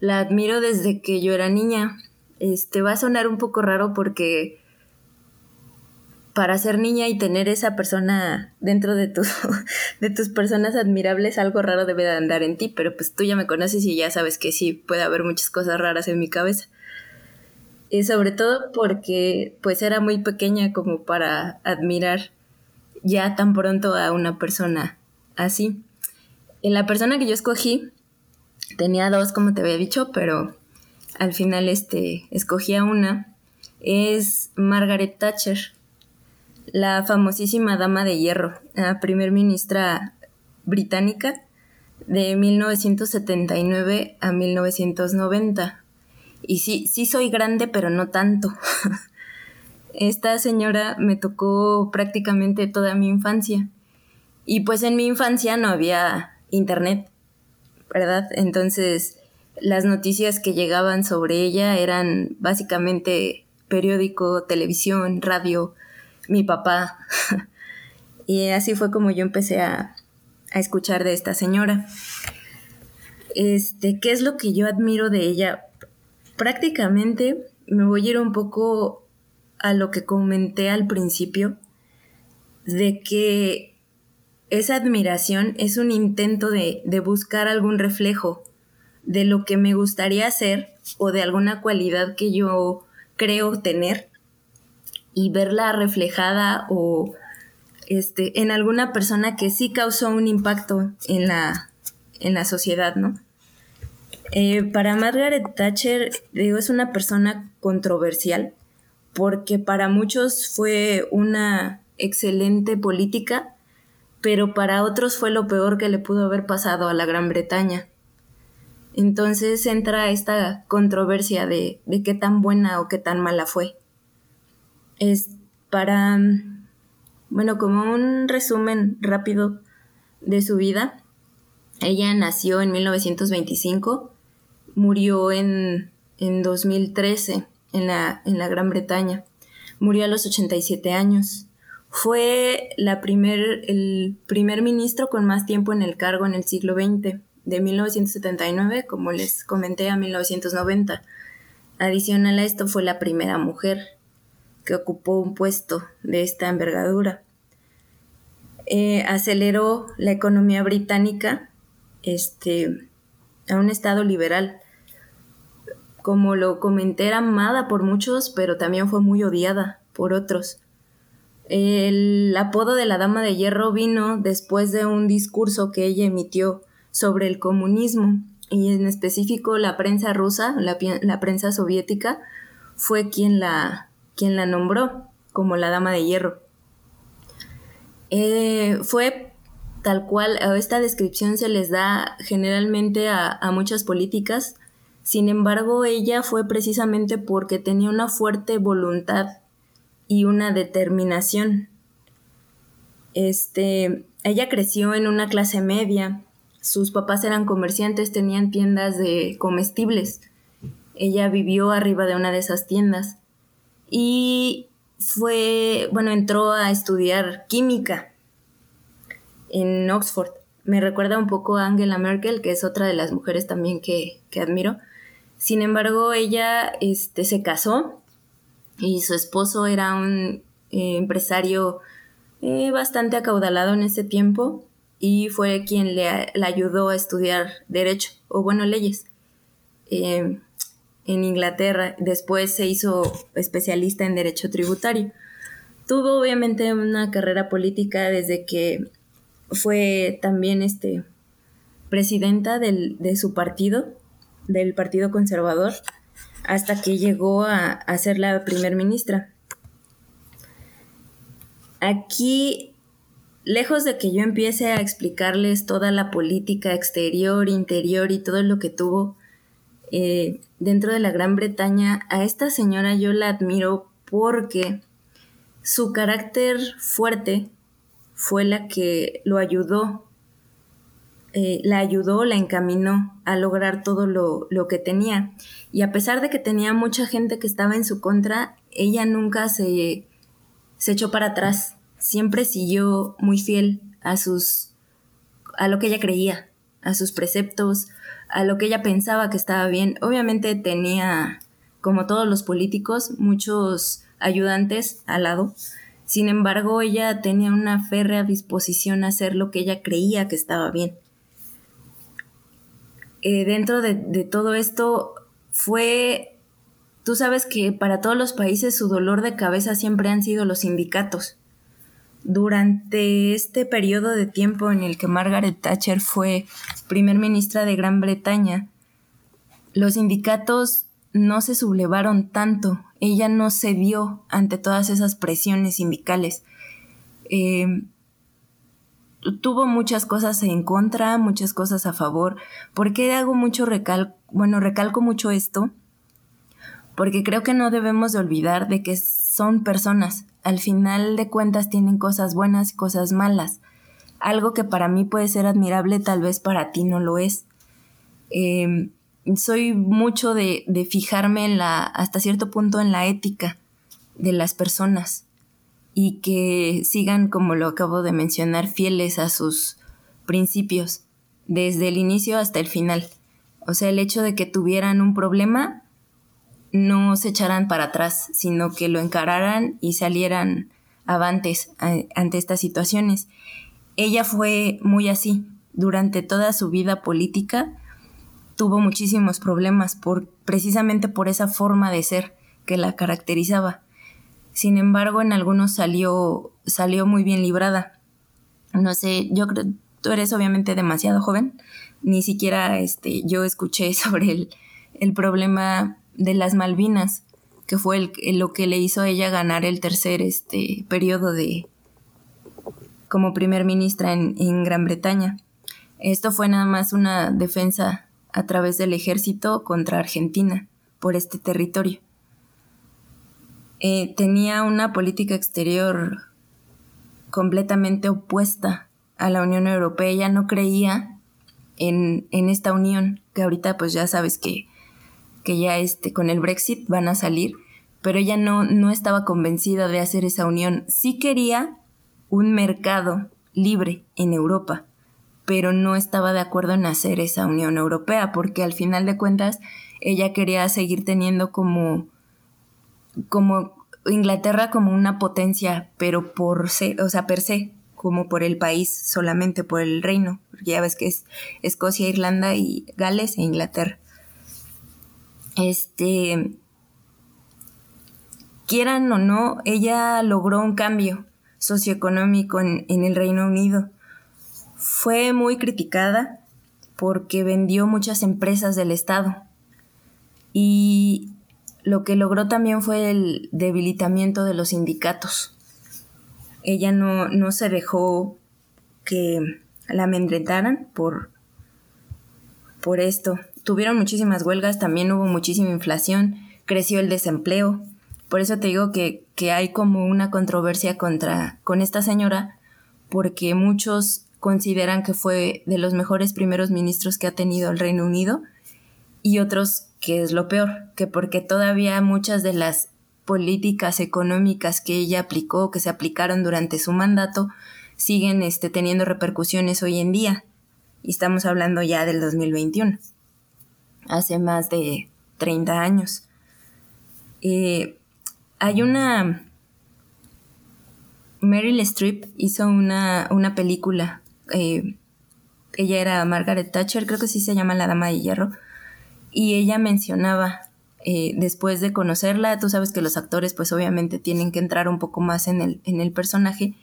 Speaker 2: La admiro desde que yo era niña. Este va a sonar un poco raro porque para ser niña y tener esa persona dentro de, tu, <laughs> de tus personas admirables, algo raro debe de andar en ti, pero pues tú ya me conoces y ya sabes que sí, puede haber muchas cosas raras en mi cabeza. Y sobre todo porque pues era muy pequeña como para admirar ya tan pronto a una persona así. En la persona que yo escogí tenía dos, como te había dicho, pero al final este, escogí a una. Es Margaret Thatcher la famosísima Dama de Hierro, la primer ministra británica de 1979 a 1990. Y sí, sí soy grande, pero no tanto. <laughs> Esta señora me tocó prácticamente toda mi infancia. Y pues en mi infancia no había internet, ¿verdad? Entonces las noticias que llegaban sobre ella eran básicamente periódico, televisión, radio, mi papá. <laughs> y así fue como yo empecé a, a escuchar de esta señora. Este, ¿qué es lo que yo admiro de ella? Prácticamente me voy a ir un poco a lo que comenté al principio, de que esa admiración es un intento de, de buscar algún reflejo de lo que me gustaría hacer o de alguna cualidad que yo creo tener y verla reflejada o este, en alguna persona que sí causó un impacto en la, en la sociedad, ¿no? Eh, para Margaret Thatcher, digo, es una persona controversial porque para muchos fue una excelente política, pero para otros fue lo peor que le pudo haber pasado a la Gran Bretaña. Entonces entra esta controversia de, de qué tan buena o qué tan mala fue es para, bueno, como un resumen rápido de su vida. Ella nació en 1925, murió en, en 2013 en la, en la Gran Bretaña. Murió a los 87 años. Fue la primer, el primer ministro con más tiempo en el cargo en el siglo XX, de 1979, como les comenté, a 1990. Adicional a esto, fue la primera mujer que ocupó un puesto de esta envergadura. Eh, aceleró la economía británica este, a un estado liberal. Como lo comenté, era amada por muchos, pero también fue muy odiada por otros. El apodo de la Dama de Hierro vino después de un discurso que ella emitió sobre el comunismo y en específico la prensa rusa, la prensa soviética, fue quien la, quien la nombró como la Dama de Hierro. Eh, fue tal cual, esta descripción se les da generalmente a, a muchas políticas, sin embargo ella fue precisamente porque tenía una fuerte voluntad y una determinación. Este, ella creció en una clase media, sus papás eran comerciantes, tenían tiendas de comestibles. Ella vivió arriba de una de esas tiendas y fue, bueno, entró a estudiar química en Oxford. Me recuerda un poco a Angela Merkel, que es otra de las mujeres también que, admiro. Sin embargo, ella este, se casó y su esposo era un eh, empresario eh, bastante acaudalado en ese tiempo y fue quien le, ayudó a estudiar derecho, o bueno, leyes. Eh, en Inglaterra, después se hizo especialista en derecho tributario. Tuvo obviamente una carrera política desde que fue también este, presidenta de su partido del Partido Conservador hasta que llegó a, ser la primer ministra. Aquí, lejos de que yo empiece a explicarles toda la política exterior, interior y todo lo que tuvo eh, dentro de la Gran Bretaña, a esta señora yo la admiro porque su carácter fuerte fue la que lo ayudó, eh, la ayudó, la encaminó a lograr todo lo, lo, que tenía. Y a pesar de que tenía mucha gente que estaba en su contra, ella nunca se, se echó para atrás, siempre siguió muy fiel a sus a lo que ella creía, a sus preceptos, a lo que ella pensaba que estaba bien. Obviamente tenía, como todos los políticos, muchos ayudantes al lado. Sin embargo, ella tenía una férrea disposición a hacer lo que ella creía que estaba bien. Eh, dentro de, de todo esto fue, tú sabes que para todos los países su dolor de cabeza siempre han sido los sindicatos. Durante este periodo de tiempo en el que Margaret Thatcher fue primer ministra de Gran Bretaña, los sindicatos no se sublevaron tanto, ella no cedió ante todas esas presiones sindicales. Eh, tuvo muchas cosas en contra, muchas cosas a favor. ¿Por qué hago mucho recal bueno, recalco mucho esto? Porque creo que no debemos de olvidar de que son personas, al final de cuentas tienen cosas buenas y cosas malas. Algo que para mí puede ser admirable, tal vez para ti no lo es. Em, soy mucho de, de, fijarme en la, hasta cierto punto en la ética de las personas y que sigan, como lo acabo de mencionar, fieles a sus principios, desde el inicio hasta el final. O sea, el hecho de que tuvieran un problema no se echaran para atrás, sino que lo encararan y salieran avantes ante estas situaciones. Ella fue muy así. Durante toda su vida política tuvo muchísimos problemas por, precisamente por esa forma de ser que la caracterizaba. Sin embargo, en algunos salió, salió muy bien librada. No sé, yo creo, tú eres obviamente demasiado joven, ni siquiera este, yo escuché <laughs> sobre el, el problema de las Malvinas, que fue el, lo que le hizo a ella ganar el tercer este, periodo de como primer ministra en, en Gran Bretaña. Esto fue nada más una defensa a través del ejército contra Argentina por este territorio. Eh, tenía una política exterior completamente opuesta a la Unión Europea. Ella no creía en, en esta unión, que ahorita pues ya sabes que que ya este, con el Brexit van a salir, pero ella no, no estaba convencida de hacer esa unión. Sí quería un mercado libre en Europa, pero no estaba de acuerdo en hacer esa Unión Europea, porque al final de cuentas ella quería seguir teniendo como, como Inglaterra como una potencia, pero por se, o sea, per se, como por el país, solamente por el reino, porque ya ves que es Escocia, Irlanda y Gales e Inglaterra. Este, quieran o no, ella logró un cambio socioeconómico en, en, el Reino Unido. Fue muy criticada porque vendió muchas empresas del Estado. Y lo que logró también fue el debilitamiento de los sindicatos. Ella no, no se dejó que la amedrentaran por, por esto tuvieron muchísimas huelgas, también hubo muchísima inflación, creció el desempleo. Por eso te digo que, que hay como una controversia contra, con esta señora, porque muchos consideran que fue de los mejores primeros ministros que ha tenido el Reino Unido y otros que es lo peor, que porque todavía muchas de las políticas económicas que ella aplicó, que se aplicaron durante su mandato, siguen este, teniendo repercusiones hoy en día. Y estamos hablando ya del 2021 hace más de 30 años. Eh, hay una... Meryl Streep hizo una, una película. Eh, ella era Margaret Thatcher, creo que sí se llama La Dama de Hierro. Y ella mencionaba, eh, después de conocerla, tú sabes que los actores pues obviamente tienen que entrar un poco más en el, en el personaje.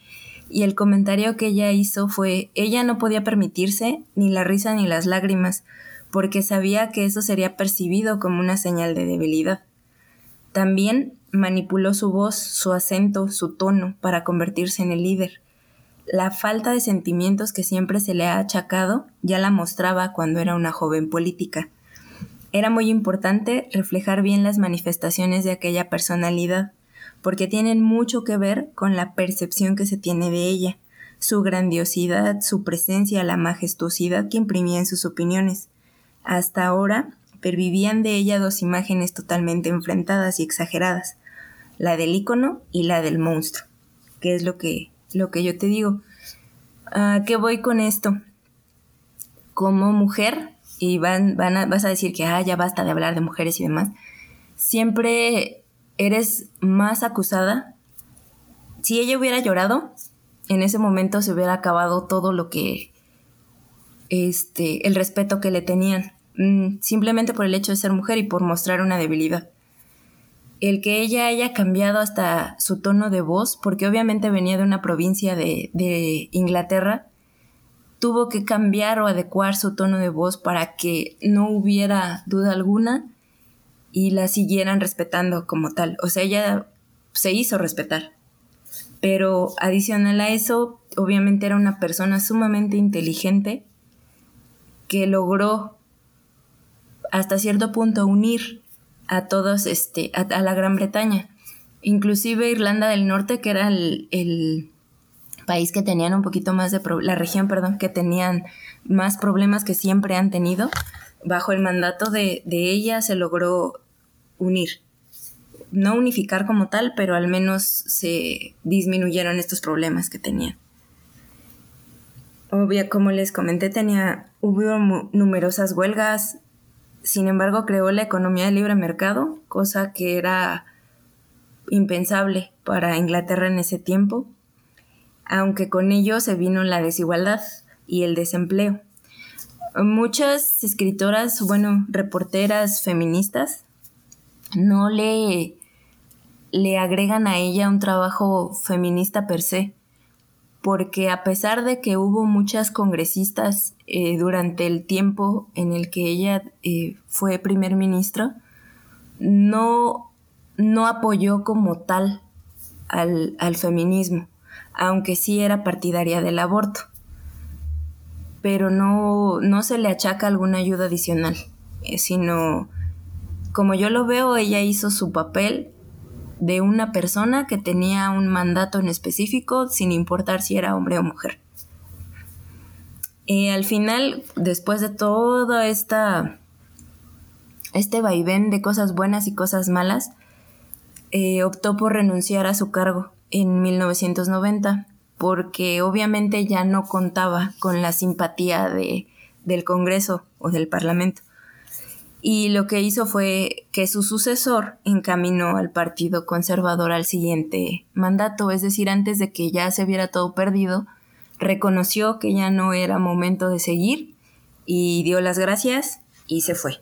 Speaker 2: Y el comentario que ella hizo fue, ella no podía permitirse ni la risa ni las lágrimas, porque sabía que eso sería percibido como una señal de debilidad. También manipuló su voz, su acento, su tono para convertirse en el líder. La falta de sentimientos que siempre se le ha achacado ya la mostraba cuando era una joven política. Era muy importante reflejar bien las manifestaciones de aquella personalidad, porque tienen mucho que ver con la percepción que se tiene de ella, su grandiosidad, su presencia, la majestuosidad que imprimía en sus opiniones. Hasta ahora, pervivían de ella dos imágenes totalmente enfrentadas y exageradas, la del ícono y la del monstruo, que es lo que, lo que yo te digo. ¿A qué voy con esto? Como mujer, y van, van vas a decir que ah, ya basta de hablar de mujeres y demás, siempre eres más acusada. Si ella hubiera llorado, en ese momento se hubiera acabado todo lo que, este, el respeto que le tenían. Mm, simplemente por el hecho de ser mujer y por mostrar una debilidad. El que ella haya cambiado hasta su tono de voz, porque obviamente venía de una provincia de, de Inglaterra, tuvo que cambiar o adecuar su tono de voz para que no hubiera duda alguna y la siguieran respetando como tal. O sea, ella se hizo respetar. Pero adicional a eso, obviamente era una persona sumamente inteligente que logró hasta cierto punto unir a todos, este, a, la Gran Bretaña. Inclusive Irlanda del Norte, que era el, país que tenían un poquito más de, la región, perdón, que tenían más problemas que siempre han tenido, bajo el mandato de, ella se logró unir. No unificar como tal, pero al menos se disminuyeron estos problemas que tenían. Obvio, como les comenté, tenía, hubo numerosas huelgas, sin embargo, creó la economía de libre mercado, cosa que era impensable para Inglaterra en ese tiempo, aunque con ello se vino la desigualdad y el desempleo. Muchas escritoras, bueno, reporteras feministas, no le, le agregan a ella un trabajo feminista per se, porque a pesar de que hubo muchas congresistas eh, durante el tiempo en el que ella eh, fue primer ministro, no, no apoyó como tal al, feminismo, aunque sí era partidaria del aborto, pero no, no se le achaca alguna ayuda adicional, eh, sino, como yo lo veo, ella hizo su papel de una persona que tenía un mandato en específico sin importar si era hombre o mujer. Y al final, después de todo esta, este vaivén de cosas buenas y cosas malas, eh, optó por renunciar a su cargo en 1990 porque obviamente ya no contaba con la simpatía de, del Congreso o del Parlamento y lo que hizo fue que su sucesor encaminó al Partido Conservador al siguiente mandato, es decir, antes de que ya se viera todo perdido, reconoció que ya no era momento de seguir y dio las gracias y se fue.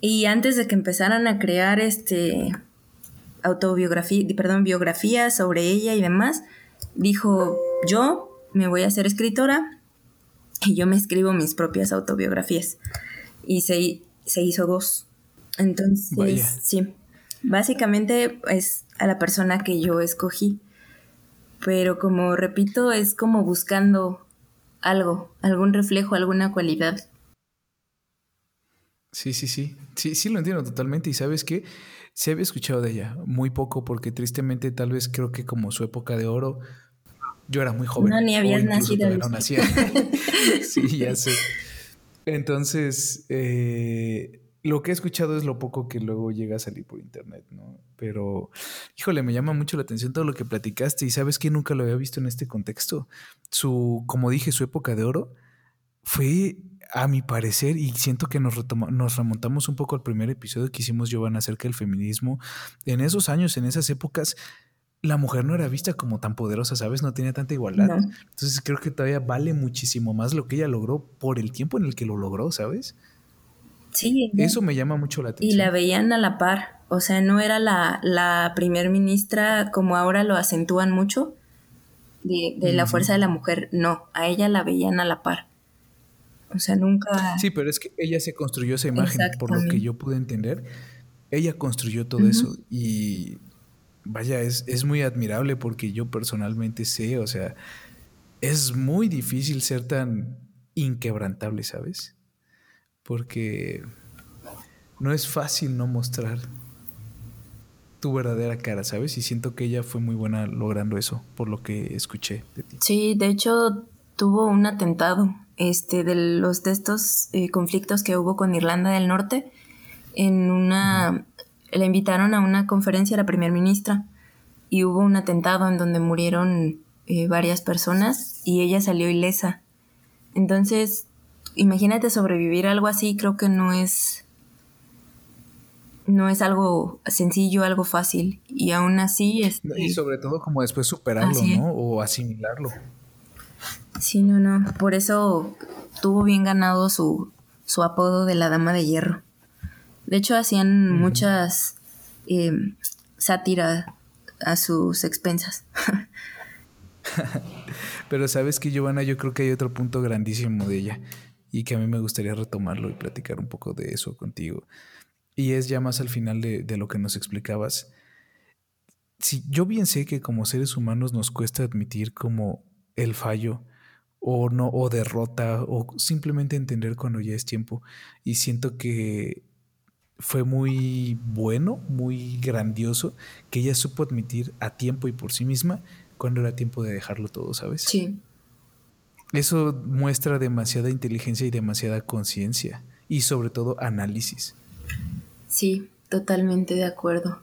Speaker 2: Y antes de que empezaran a crear este autobiografía, perdón, biografía sobre ella y demás, dijo, "Yo me voy a hacer escritora y yo me escribo mis propias autobiografías." Y se se hizo dos. Entonces, sí, básicamente es a la persona que yo escogí. Pero como repito, es como buscando algo, algún reflejo, alguna cualidad.
Speaker 1: Sí, sí, sí. Sí, sí lo entiendo totalmente. Y sabes que se había escuchado de ella muy poco porque tristemente tal vez creo que como su época de oro, yo era muy joven.
Speaker 2: No, ni habías nacido.
Speaker 1: No nacía. <laughs> sí, ya sé. Entonces, eh, lo que he escuchado es lo poco que luego llega a salir por internet, ¿no? Pero, híjole, me llama mucho la atención todo lo que platicaste y sabes que nunca lo había visto en este contexto. Su, como dije, su época de oro fue, a mi parecer, y siento que nos, nos remontamos un poco al primer episodio que hicimos, Giovanna, acerca del feminismo. En esos años, en esas épocas, la mujer no era vista como tan poderosa, ¿sabes? No tenía tanta igualdad. Entonces creo que todavía vale muchísimo más lo que ella logró por el tiempo en el que lo logró, ¿sabes?
Speaker 2: Sí.
Speaker 1: Eso me llama mucho la atención.
Speaker 2: Y la veían a la par. O sea, no era la, la primer ministra como ahora lo acentúan mucho de, la fuerza de la mujer. No, a ella la veían a la par. O sea, nunca...
Speaker 1: Sí, pero es que ella se construyó esa imagen, por lo que yo pude entender. Ella construyó todo eso y vaya, es, es muy admirable porque yo personalmente sé, o sea, es muy difícil ser tan inquebrantable, ¿sabes? Porque no es fácil no mostrar tu verdadera cara, ¿sabes? Y siento que ella fue muy buena logrando eso, por lo que escuché de ti.
Speaker 2: Sí, de hecho tuvo un atentado este, de los de estos eh, conflictos que hubo con Irlanda del Norte. En una, le invitaron a una conferencia a la primer ministra y hubo un atentado en donde murieron eh, varias personas y ella salió ilesa. Entonces, imagínate sobrevivir a algo así, creo que no es no es algo sencillo, algo fácil. Y aún así es...
Speaker 1: Este y sobre todo como después superarlo, ¿no? O asimilarlo.
Speaker 2: Sí, no, no. Por eso tuvo bien ganado su, su apodo de la Dama de Hierro. De hecho, hacían muchas eh, sátiras a sus expensas. <laughs>
Speaker 1: Pero sabes que, Giovanna, yo creo que hay otro punto grandísimo de ella y que a mí me gustaría retomarlo y platicar un poco de eso contigo. Y es ya más al final de, de lo que nos explicabas. Si yo bien sé que como seres humanos nos cuesta admitir como el fallo o no o derrota o simplemente entender cuando ya es tiempo y siento que fue muy bueno, muy grandioso que ella supo admitir a tiempo y por sí misma cuando era tiempo de dejarlo todo, ¿sabes?
Speaker 2: Sí.
Speaker 1: Eso muestra demasiada inteligencia y demasiada conciencia y sobre todo análisis.
Speaker 2: Sí, totalmente de acuerdo.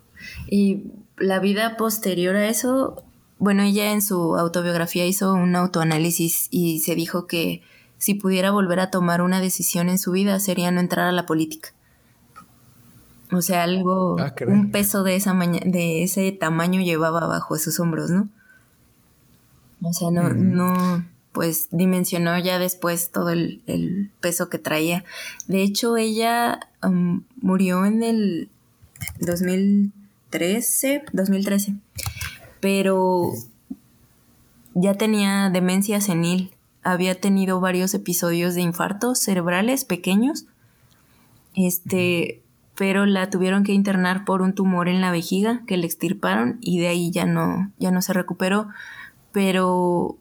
Speaker 2: Y la vida posterior a eso, bueno, ella en su autobiografía hizo un autoanálisis y se dijo que si pudiera volver a tomar una decisión en su vida sería no entrar a la política. O sea, algo, ah, un peso de, esa de ese tamaño llevaba bajo sus hombros, ¿no? O sea, no, no, pues dimensionó ya después todo el, peso que traía. De hecho, ella um, murió en el 2013, 2013, pero ya tenía demencia senil. Había tenido varios episodios de infartos cerebrales pequeños. Este, pero la tuvieron que internar por un tumor en la vejiga que le extirparon y de ahí ya no, ya no se recuperó pero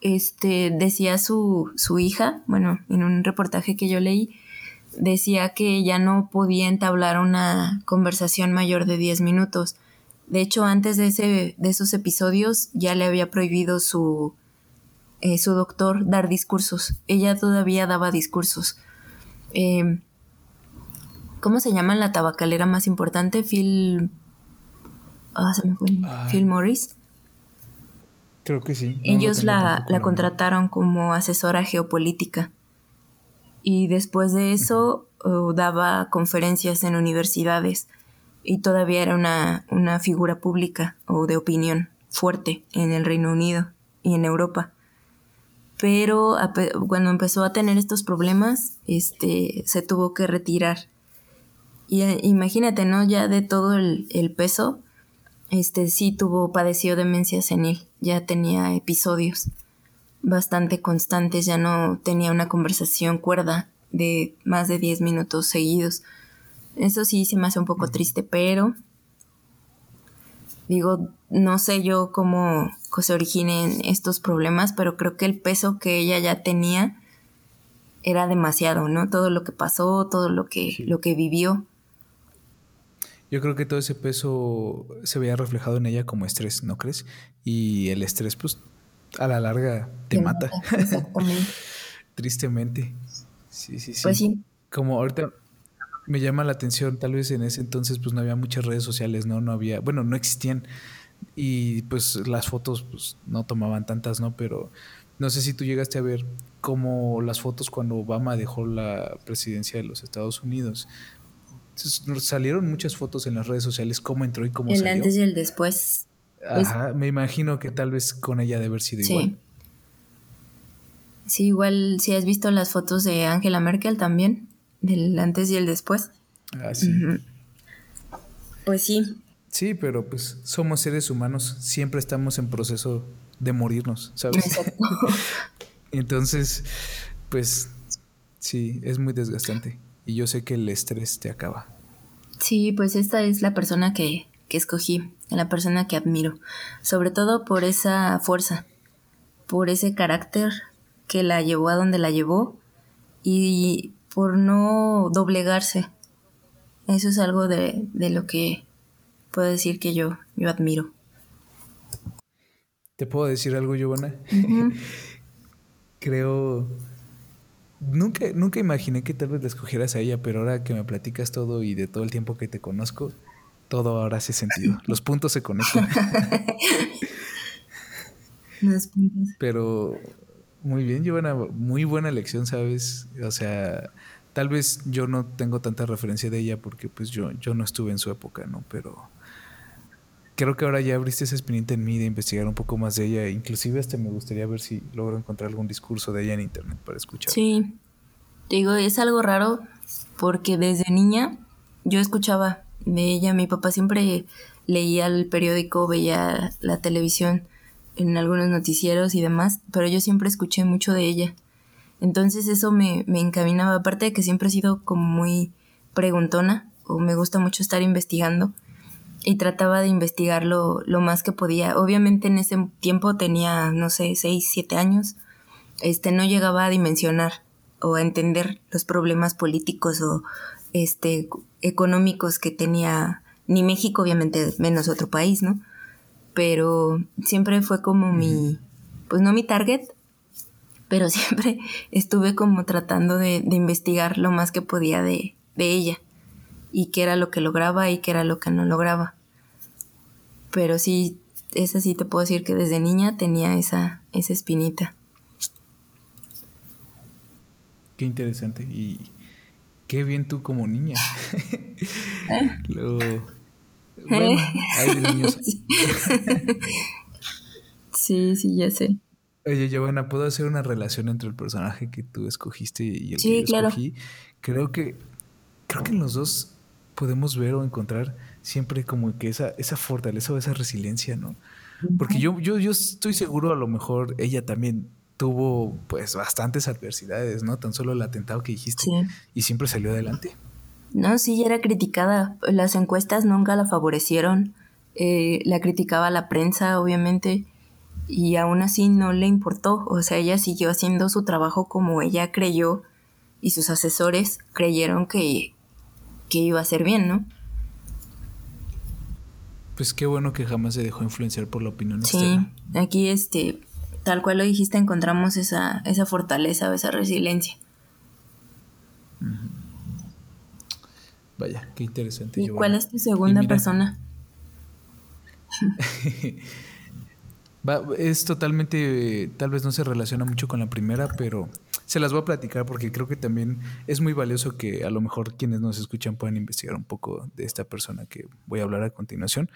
Speaker 2: este decía su, su hija, bueno, en un reportaje que yo leí, decía que ya no podía entablar una conversación mayor de 10 minutos. De hecho, antes de, ese, de esos episodios ya le había prohibido su, eh, su doctor dar discursos. Ella todavía daba discursos. Em, ¿Cómo se llama la tabacalera más importante? Phil... Ah, se me fue. Phil Morris.
Speaker 1: Creo que sí.
Speaker 2: Ellos la, contrataron como asesora geopolítica. Y después de eso uh, daba conferencias en universidades y todavía era una, una figura pública o de opinión fuerte en el Reino Unido y en Europa. Pero cuando empezó a tener estos problemas, este, se tuvo que retirar. Y eh, imagínate, ¿no? Ya de todo el, el peso, este sí tuvo, padeció demencia senil, ya tenía episodios bastante constantes, ya no tenía una conversación cuerda de más de 10 minutos seguidos. Eso sí se me hace un poco triste, pero digo, no sé yo cómo se originen estos problemas, pero creo que el peso que ella ya tenía era demasiado, ¿no? Todo lo que pasó, todo lo que, lo que vivió.
Speaker 1: Yo creo que todo ese peso se veía reflejado en ella como estrés, ¿no crees? Y el estrés, pues, a la larga te, mata. <laughs> Tristemente. Sí, sí, sí.
Speaker 2: Pues sí.
Speaker 1: Como ahorita me llama la atención, tal vez en ese entonces, pues no había muchas redes sociales, ¿no? No había, bueno, no existían. Y pues las fotos, pues no tomaban tantas, ¿no? Pero no sé si tú llegaste a ver como las fotos cuando Obama dejó la presidencia de los Estados Unidos salieron muchas fotos en las redes sociales, cómo entró y cómo
Speaker 2: el
Speaker 1: salió.
Speaker 2: El antes y el después.
Speaker 1: Ajá, me imagino que tal vez con ella debe haber sido igual.
Speaker 2: Sí, igual si has visto las fotos de Angela Merkel también, del antes y el después.
Speaker 1: Ah, sí.
Speaker 2: Pues sí.
Speaker 1: Sí, pero pues somos seres humanos, siempre estamos en proceso de morirnos, ¿sabes? Exacto. <laughs> Entonces, pues sí, es muy desgastante. Y yo sé que el estrés te acaba.
Speaker 2: Sí, pues esta es la persona que, que escogí, la persona que admiro, sobre todo por esa fuerza, por ese carácter que la llevó a donde la llevó y por no doblegarse. Eso es algo de, de lo que puedo decir que yo, yo admiro.
Speaker 1: ¿Te puedo decir algo, Giovanna? <laughs> Creo... Nunca, nunca imaginé que tal vez la escogieras a ella, pero ahora que me platicas todo y de todo el tiempo que te conozco, todo ahora hace sentido. Los puntos se conectan. <laughs> Los puntos. Pero muy bien, Giovanna, muy buena elección, ¿sabes? O sea, tal vez yo no tengo tanta referencia de ella porque pues yo, yo no estuve en su época, ¿no? Pero creo que ahora ya abriste esa espinita en mí de investigar un poco más de ella. Inclusive hasta me gustaría ver si logro encontrar algún discurso de ella en internet para escuchar.
Speaker 2: Sí, digo, es algo raro porque desde niña yo escuchaba de ella. Mi papá siempre leía el periódico, veía la televisión en algunos noticieros y demás, pero yo siempre escuché mucho de ella. Entonces eso me, me encaminaba, aparte de que siempre he sido como muy preguntona o me gusta mucho estar investigando y trataba de investigarlo lo más que podía. Obviamente en ese tiempo tenía, no sé, 6, 7 años. Este, no llegaba a dimensionar o a entender los problemas políticos o este, económicos que tenía ni México, obviamente menos otro país, ¿no? Pero siempre fue como mi, pues no mi target, pero <laughs> siempre estuve como tratando de, de investigar lo más que podía de, de ella y qué era lo que lograba y qué era lo que no lograba. Pero sí, esa sí te puedo decir que desde niña tenía esa, esa espinita.
Speaker 1: Qué interesante y qué bien tú como niña. <laughs> ¿Eh? <laughs>
Speaker 2: bueno, hay niños. sí, sí, ya sé.
Speaker 1: Oye, Giovanna, ¿puedo hacer una relación entre el personaje que tú escogiste y el que yo claro. escogí? Creo que, creo que en los dos podemos ver o encontrar siempre como que esa, esa fortaleza o esa resiliencia, ¿no? Porque yo, yo, yo estoy seguro, a lo mejor ella también tuvo pues bastantes adversidades, ¿no? Tan solo el atentado que dijiste y siempre salió adelante.
Speaker 2: No, sí, era criticada. Las encuestas nunca la favorecieron. Eh, la criticaba la prensa, obviamente, y aún así no le importó. O sea, ella siguió haciendo su trabajo como ella creyó y sus asesores creyeron que, que iba a ser bien, ¿no?
Speaker 1: Pues qué bueno que jamás se dejó influenciar por la opinión
Speaker 2: sí, aquí este, tal cual lo dijiste, encontramos esa, esa fortaleza o esa resiliencia.
Speaker 1: Vaya, qué interesante.
Speaker 2: ¿Y cuál es tu segunda persona? <laughs> <laughs>
Speaker 1: es totalmente, tal vez no se relaciona mucho con la primera, pero se las voy a platicar porque creo que también es muy valioso que a lo mejor quienes nos escuchan puedan investigar un poco de esta persona que voy a hablar a continuación.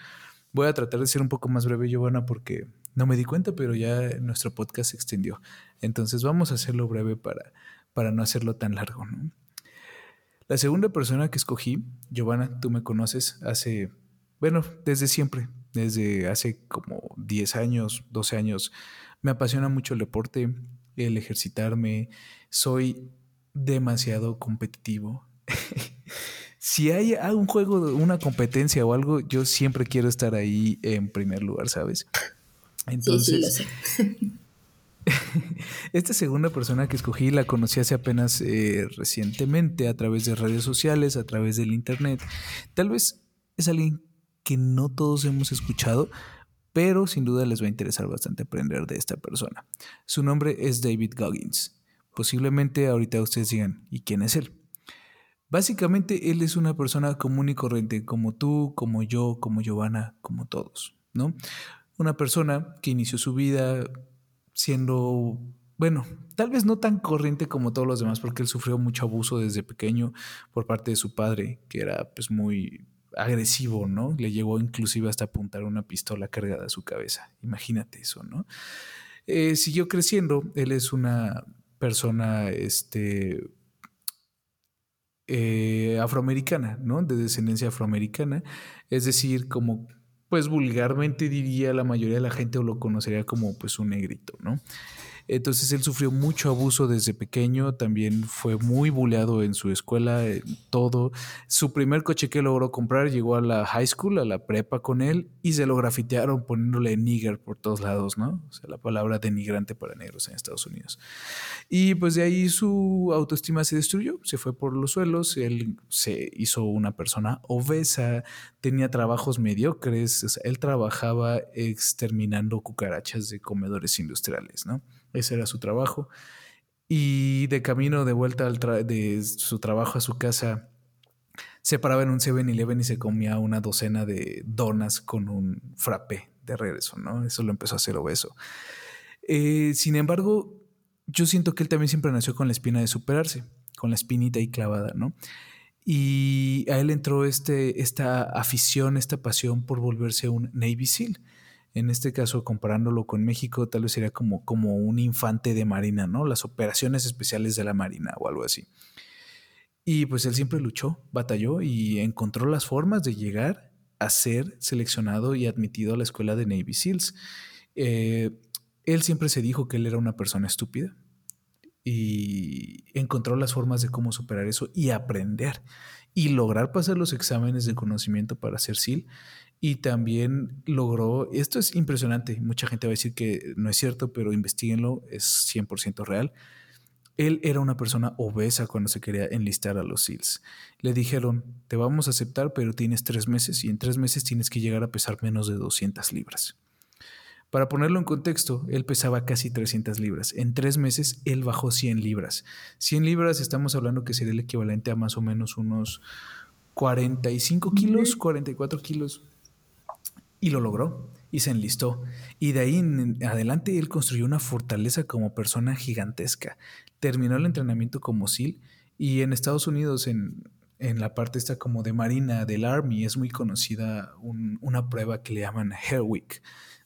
Speaker 1: Voy a tratar de ser un poco más breve, Giovanna, porque no me di cuenta, pero ya nuestro podcast se extendió. Entonces vamos a hacerlo breve para, para no hacerlo tan largo. La segunda persona que escogí, Giovanna, tú me conoces hace, bueno, desde siempre, desde hace como 10 años, 12 años, me apasiona mucho el deporte, el ejercitarme, soy demasiado competitivo. <laughs> si hay un juego, una competencia o algo, yo siempre quiero estar ahí en primer lugar, ¿sabes? Entonces, <laughs> esta segunda persona que escogí la conocí hace apenas eh, recientemente a través de redes sociales, a través del internet. Tal vez es alguien que no todos hemos escuchado, pero sin duda les va a interesar bastante aprender de esta persona. Su nombre es David Goggins. Posiblemente ahorita ustedes digan, ¿y quién es él? Básicamente él es una persona común y corriente, como tú, como yo, como Giovanna, como todos, ¿no? Una persona que inició su vida siendo, bueno, tal vez no tan corriente como todos los demás, porque él sufrió mucho abuso desde pequeño por parte de su padre, que era pues muy agresivo, ¿no? Le llegó inclusive hasta apuntar una pistola cargada a su cabeza. Imagínate eso, ¿no? Eh, siguió creciendo. Él es una persona, este, eh, afroamericana, ¿no? De descendencia afroamericana. Es decir, como, pues vulgarmente diría la mayoría de la gente o lo conocería como, pues, un negrito, ¿no? Entonces él sufrió mucho abuso desde pequeño, también fue muy buleado en su escuela, en todo. Su primer coche que logró comprar llegó a la high school, a la prepa con él, y se lo grafitearon poniéndole nigger por todos lados, ¿no? O sea, la palabra denigrante para negros en Estados Unidos. Y pues de ahí su autoestima se destruyó, se fue por los suelos, él se hizo una persona obesa, tenía trabajos mediocres, él trabajaba exterminando cucarachas de comedores industriales, ¿no? Ese era su trabajo. Y de camino de vuelta de su trabajo a su casa, se paraba en un 7-Eleven y se comía una docena de donas con un frappé de regreso, ¿no? Eso lo empezó a hacer obeso. Eh, sin embargo, yo siento que él también siempre nació con la espina de superarse, con la espinita ahí clavada, ¿no? Y a él entró este, esta afición, esta pasión por volverse un Navy SEAL. En este caso, comparándolo con México, tal vez sería como, como un infante de marina, ¿no? Las operaciones especiales de la marina o algo así. Y pues él siempre luchó, batalló y encontró las formas de llegar a ser seleccionado y admitido a la escuela de Navy SEALs. Eh, él siempre se dijo que él era una persona estúpida y encontró las formas de cómo superar eso y aprender y lograr pasar los exámenes de conocimiento para ser SEAL y también logró, esto es impresionante, mucha gente va a decir que no es cierto, pero investiguenlo, es 100% real. Él era una persona obesa cuando se quería enlistar a los SEALs. Le dijeron, te vamos a aceptar, pero tienes tres meses y en tres meses tienes que llegar a pesar menos de 200 libras. Para ponerlo en contexto, él pesaba casi 300 libras. En tres meses, él bajó 100 libras. 100 libras estamos hablando que sería el equivalente a más o menos unos 45 kilos, 44 kilos y lo logró y se enlistó. Y de ahí en adelante él construyó una fortaleza como persona gigantesca. Terminó el entrenamiento como SEAL y en Estados Unidos, en, en la parte esta como de Marina del Army, es muy conocida una prueba que le llaman Hell Week,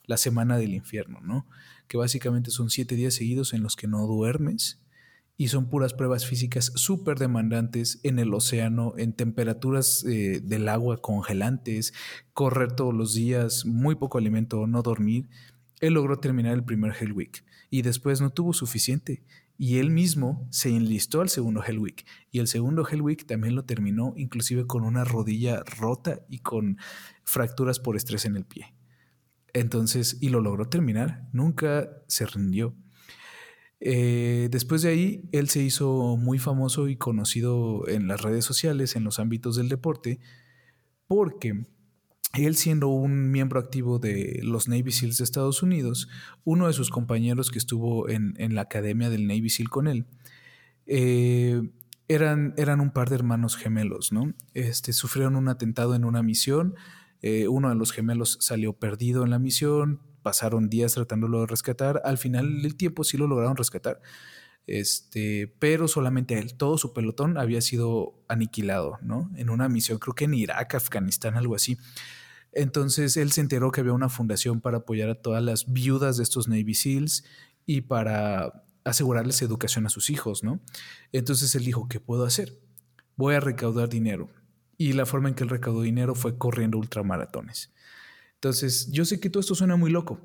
Speaker 1: la semana del infierno, ¿no? Que básicamente son siete días seguidos en los que no duermes y son puras pruebas físicas súper demandantes en el océano, en temperaturas eh, del agua congelantes, correr todos los días, muy poco alimento, no dormir. Él logró terminar el primer Hell Week y después no tuvo suficiente y él mismo se enlistó al segundo Hell Week y el segundo Hell Week también lo terminó inclusive con una rodilla rota y con fracturas por estrés en el pie. Entonces, y lo logró terminar, nunca se rindió. Eh, después de ahí, él se hizo muy famoso y conocido en las redes sociales, en los ámbitos del deporte, porque él siendo un miembro activo de los Navy SEALs de Estados Unidos, uno de sus compañeros que estuvo en, la academia del Navy SEAL con él, eh, eran, eran un par de hermanos gemelos, ¿no? Este, sufrieron un atentado en una misión, eh, uno de los gemelos salió perdido en la misión, pasaron días tratándolo de rescatar. Al final del tiempo sí lo lograron rescatar. Este, pero solamente él, todo su pelotón había sido aniquilado, ¿no? En una misión, creo que en Irak, Afganistán, algo así. Entonces él se enteró que había una fundación para apoyar a todas las viudas de estos Navy SEALs y para asegurarles educación a sus hijos, ¿no? Entonces él dijo, ¿qué puedo hacer? Voy a recaudar dinero. Y la forma en que él recaudó dinero fue corriendo ultramaratones. Entonces, yo sé que todo esto suena muy loco,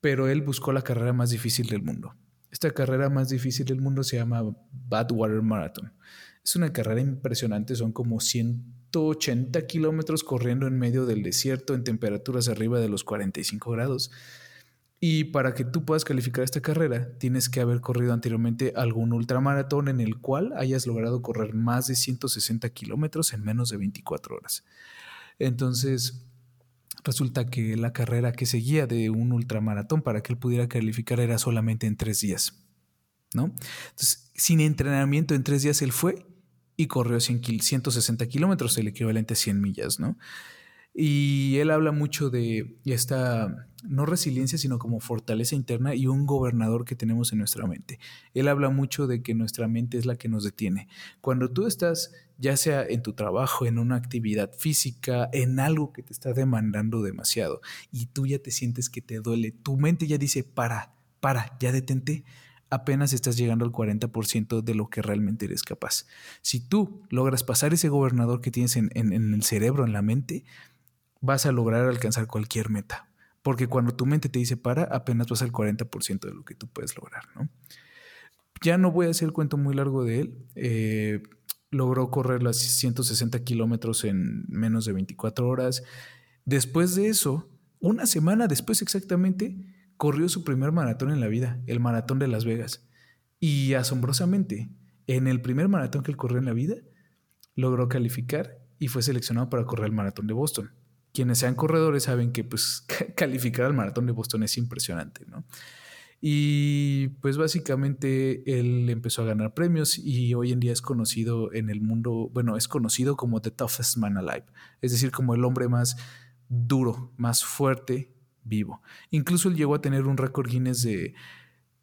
Speaker 1: pero él buscó la carrera más difícil del mundo. Esta carrera más difícil del mundo se llama Badwater Marathon. Es una carrera impresionante, son como 180 kilómetros corriendo en medio del desierto en temperaturas arriba de los 45 grados. Y para que tú puedas calificar esta carrera, tienes que haber corrido anteriormente algún ultramaratón en el cual hayas logrado correr más de 160 kilómetros en menos de 24 horas. Entonces, Resulta que la carrera que seguía de un ultramaratón para que él pudiera calificar era solamente en tres días, ¿no? Entonces, sin entrenamiento en tres días él fue y corrió 160 kilómetros, el equivalente a 100 millas, ¿no? Y él habla mucho de esta, no resiliencia, sino como fortaleza interna y un gobernador que tenemos en nuestra mente. Él habla mucho de que nuestra mente es la que nos detiene. Cuando tú estás, ya sea en tu trabajo, en una actividad física, en algo que te está demandando demasiado y tú ya te sientes que te duele, tu mente ya dice, para, para, ya detente, apenas estás llegando al 40% de lo que realmente eres capaz. Si tú logras pasar ese gobernador que tienes en, en el cerebro, en la mente, vas a lograr alcanzar cualquier meta. Porque cuando tu mente te dice para, apenas vas al 40% de lo que tú puedes lograr, ¿no? Ya no voy a hacer el cuento muy largo de él. Eh, logró correr las 160 kilómetros en menos de 24 horas. Después de eso, una semana después exactamente, corrió su primer maratón en la vida, el maratón de Las Vegas. Y asombrosamente, en el primer maratón que él corrió en la vida, logró calificar y fue seleccionado para correr el maratón de Boston. Quienes sean corredores saben que pues, <laughs> calificar al maratón de Boston es impresionante, ¿no? Y pues básicamente él empezó a ganar premios y hoy en día es conocido en el mundo, bueno, es conocido como The Toughest Man Alive, es decir, como el hombre más duro, más fuerte, vivo. Incluso él llegó a tener un récord Guinness de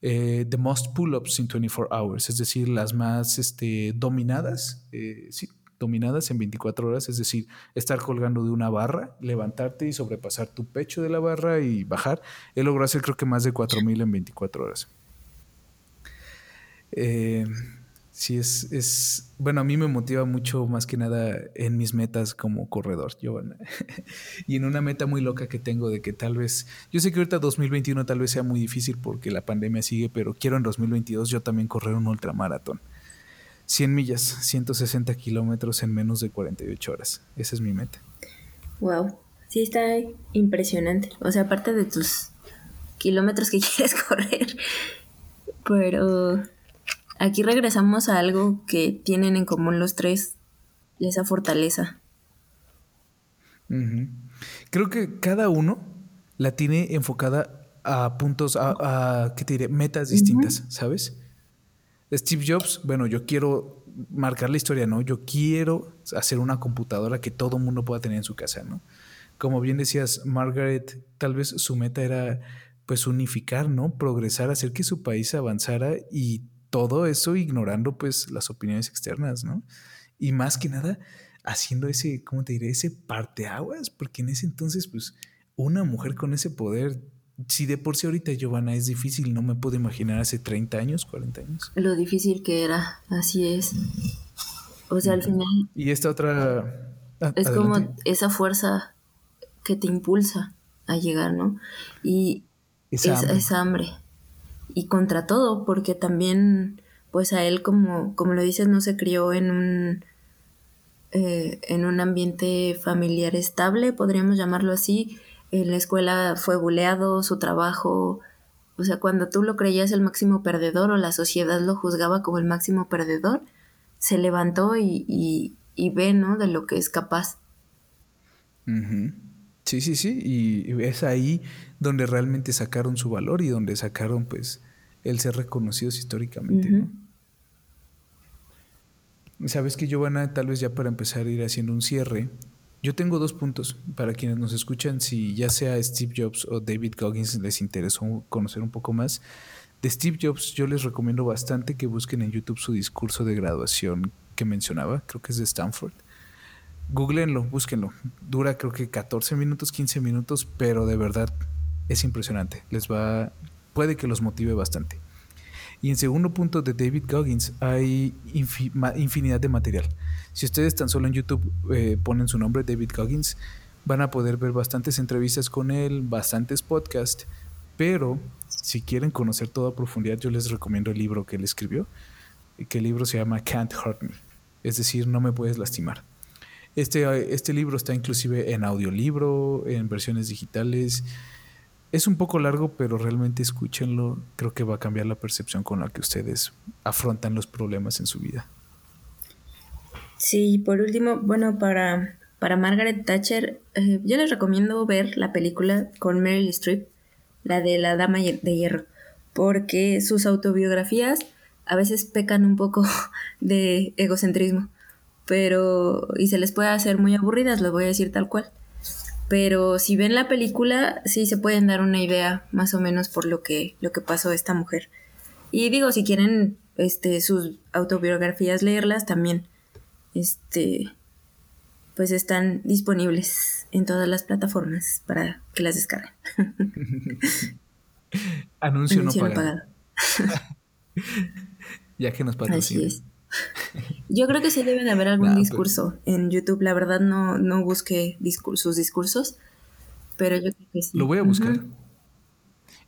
Speaker 1: eh, The Most Pull-Ups in 24 Hours, es decir, las más este, dominadas, eh, sí, dominadas en 24 horas, es decir, estar colgando de una barra, levantarte y sobrepasar tu pecho de la barra y bajar. Él logró hacer creo que más de 4000 en 24 horas. Eh, sí, es, es, bueno, a mí me motiva mucho más que nada en mis metas como corredor, Giovanna. <laughs> y en una meta muy loca que tengo de que tal vez, yo sé que ahorita 2021 tal vez sea muy difícil porque la pandemia sigue, pero quiero en 2022 yo también correr un ultramaratón. 100 millas, 160 kilómetros en menos de 48 horas. Esa es mi meta.
Speaker 2: Wow, sí está impresionante. O sea, aparte de tus kilómetros que <laughs> quieres correr, pero aquí regresamos a algo que tienen en común los tres, esa fortaleza.
Speaker 1: Creo que cada uno la tiene enfocada a puntos, a, ¿qué te diré? Metas distintas, ¿sabes? Steve Jobs, bueno, yo quiero marcar la historia, ¿no? Yo quiero hacer una computadora que todo mundo pueda tener en su casa, ¿no? Como bien decías, Margaret, tal vez su meta era pues unificar, ¿no? Progresar, hacer que su país avanzara y todo eso ignorando pues las opiniones externas, ¿no? Y más que nada haciendo ese, ¿cómo te diré? Ese parteaguas, porque en ese entonces pues una mujer con ese poder si de por sí ahorita Giovanna es difícil, no me puedo imaginar hace 30 años, 40 años.
Speaker 2: Lo difícil que era, así es. O sea, al final...
Speaker 1: Y esta otra...
Speaker 2: Ah, es como esa fuerza que te impulsa a llegar, ¿no? Y esa, hambre. hambre. Y contra todo, porque también, pues a él, como, como lo dices, no se crió en un... Eh, en un ambiente familiar estable, podríamos llamarlo así, en la escuela fue buleado, su trabajo, o sea, cuando tú lo creías el máximo perdedor o la sociedad lo juzgaba como el máximo perdedor, se levantó y, ve, ¿no? De lo que es capaz.
Speaker 1: Sí, sí, sí, y es ahí donde realmente sacaron su valor y donde sacaron, pues, el ser reconocidos históricamente, ¿no? Sabes que Giovanna, tal vez ya para empezar a ir haciendo un cierre, yo tengo dos puntos para quienes nos escuchan, si ya sea Steve Jobs o David Goggins les interesó conocer un poco más. De Steve Jobs yo les recomiendo bastante que busquen en YouTube su discurso de graduación que mencionaba, creo que es de Stanford. Googleenlo, búsquenlo. Dura creo que 14 minutos, 15 minutos, pero de verdad es impresionante. Les va puede que los motive bastante. Y en segundo punto de David Goggins hay infinidad de material. Si ustedes tan solo en YouTube eh, ponen su nombre, David Goggins, van a poder ver bastantes entrevistas con él, bastantes podcasts, pero si quieren conocer todo a profundidad, yo les recomiendo el libro que él escribió, que el libro se llama Can't Hurt Me, es decir, no me puedes lastimar. Este, este libro está inclusive en audiolibro, en versiones digitales, es un poco largo, pero realmente escúchenlo. Creo que va a cambiar la percepción con la que ustedes afrontan los problemas en su vida.
Speaker 2: Sí, por último, bueno, para, para Margaret Thatcher, eh, yo les recomiendo ver la película con Meryl Streep, la de la Dama de Hierro, porque sus autobiografías a veces pecan un poco <laughs> de egocentrismo, pero y se les puede hacer muy aburridas, lo voy a decir tal cual. Pero si ven la película, sí se pueden dar una idea más o menos por lo que, lo que pasó esta mujer. Y digo, si quieren este, sus autobiografías leerlas, también este, pues están disponibles en todas las plataformas para que las descarguen. <laughs>
Speaker 1: Anuncio, no pagado. <laughs> ya que nos patrocinan. Así es.
Speaker 2: Yo creo que sí debe de haber algún <laughs> pues. discurso en YouTube. La verdad no, no busqué sus discursos, Pero yo creo que sí.
Speaker 1: Lo voy a buscar.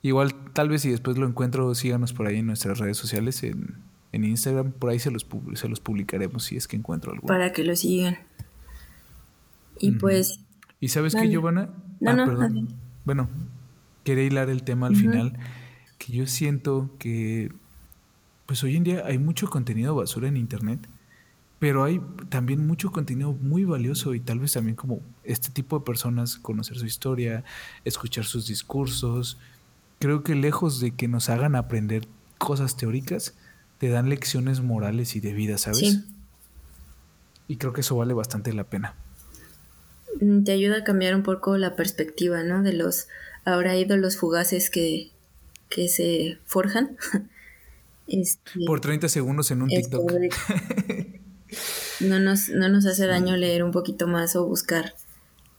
Speaker 1: Igual, tal vez si después lo encuentro, síganos por ahí en nuestras redes sociales, en, en Instagram. Por ahí se los, se los publicaremos si es que encuentro algo.
Speaker 2: Para que lo sigan. Y pues...
Speaker 1: ¿Y sabes qué, Giovanna?
Speaker 2: No, ah, no, perdón.
Speaker 1: Bueno, quería hilar el tema al final, que yo siento que, pues hoy en día hay mucho contenido basura en Internet, pero hay también mucho contenido muy valioso y tal vez también como este tipo de personas, conocer su historia, escuchar sus discursos, creo que lejos de que nos hagan aprender cosas teóricas, te dan lecciones morales y de vida, ¿sabes? Sí. Y creo que eso vale bastante la pena.
Speaker 2: Mm, te ayuda a cambiar un poco la perspectiva, ¿no? De los ahora ídolos fugaces que, que se forjan. <laughs>
Speaker 1: Este, Por 30 segundos en un TikTok. <laughs>
Speaker 2: no, nos, no nos hace daño leer un poquito más o buscar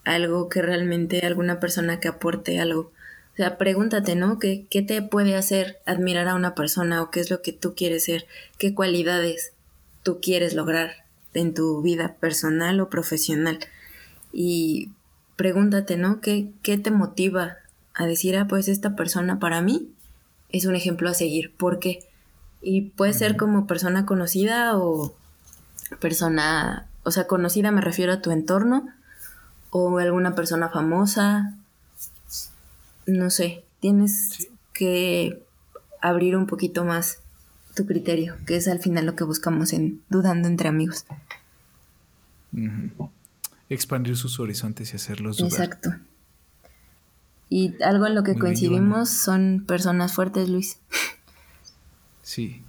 Speaker 2: algo que realmente alguna persona que aporte algo. O sea, pregúntate, ¿no? ¿Qué, ¿Qué te puede hacer admirar a una persona o qué es lo que tú quieres ser? ¿Qué cualidades tú quieres lograr en tu vida personal o profesional? y pregúntate, ¿no? ¿Qué, ¿Qué te motiva a decir, ah, pues esta persona para mí es un ejemplo a seguir? ¿Por qué? Y puede ser como persona conocida o persona, o sea, conocida me refiero a tu entorno o alguna persona famosa, no sé, tienes que abrir un poquito más tu criterio, que es al final lo que buscamos en Dudando entre amigos
Speaker 1: expandir sus horizontes y hacerlos dudar.
Speaker 2: Exacto. Y algo en lo que coincidimos son personas fuertes, Luis.
Speaker 1: Sí.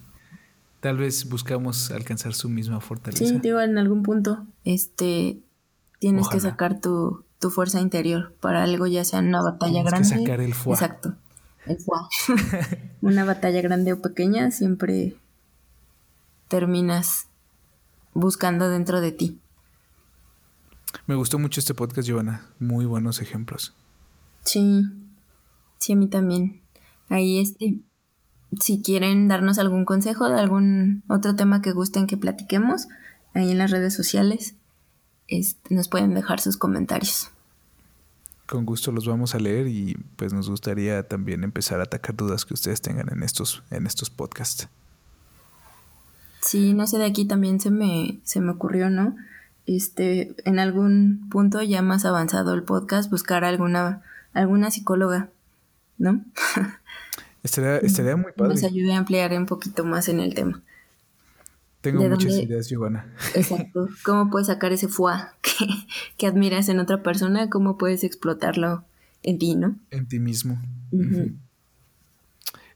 Speaker 1: Tal vez buscamos alcanzar su misma fortaleza.
Speaker 2: Sí, digo, en algún punto, este, tienes que sacar tu, fuerza interior para algo, ya sea una batalla grande. Que
Speaker 1: sacar el fuá.
Speaker 2: Exacto. El fuá. <laughs> una batalla grande o pequeña, siempre terminas buscando dentro de ti.
Speaker 1: Me gustó mucho este podcast, Giovanna. Muy buenos ejemplos.
Speaker 2: Sí, sí, a mí también. Ahí este, si quieren darnos algún consejo de algún otro tema que gusten que platiquemos, ahí en las redes sociales, este, nos pueden dejar sus comentarios.
Speaker 1: Con gusto los vamos a leer y pues nos gustaría también empezar a atacar dudas que ustedes tengan en estos, en estos podcasts.
Speaker 2: Sí, no sé, de aquí también se me, se me ocurrió, ¿no? este, en algún punto ya más avanzado el podcast, buscar alguna, alguna psicóloga, ¿no? <laughs>
Speaker 1: Estaría, muy padre.
Speaker 2: Nos ayude a ampliar un poquito más en el tema.
Speaker 1: Tengo muchas ideas, Giovanna. <laughs>
Speaker 2: Exacto. ¿Cómo puedes sacar ese fuá <laughs> que, que, admiras en otra persona? ¿Cómo puedes explotarlo en ti, no?
Speaker 1: En ti mismo.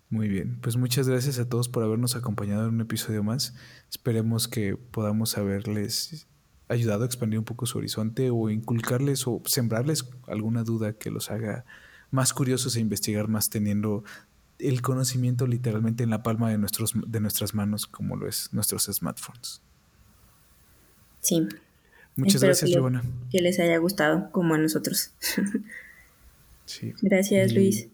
Speaker 1: Muy bien. Pues muchas gracias a todos por habernos acompañado en un episodio más. Esperemos que podamos haberles ayudado a expandir un poco su horizonte o inculcarles o sembrarles alguna duda que los haga más curiosos e investigar más teniendo el conocimiento literalmente en la palma de, nuestros, de nuestras manos como lo es nuestros smartphones.
Speaker 2: Sí.
Speaker 1: Muchas gracias, Giovanna.
Speaker 2: Que les haya gustado como a nosotros.
Speaker 1: sí.
Speaker 2: Gracias, Luis.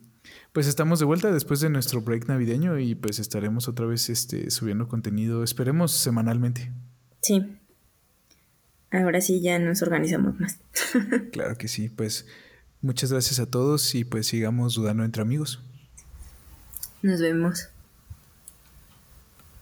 Speaker 1: Pues estamos de vuelta después de nuestro break navideño y pues estaremos otra vez este, subiendo contenido, esperemos semanalmente.
Speaker 2: Sí, ahora sí ya nos organizamos más. <laughs>
Speaker 1: claro que sí, pues muchas gracias a todos y pues sigamos dudando entre amigos.
Speaker 2: Nos vemos.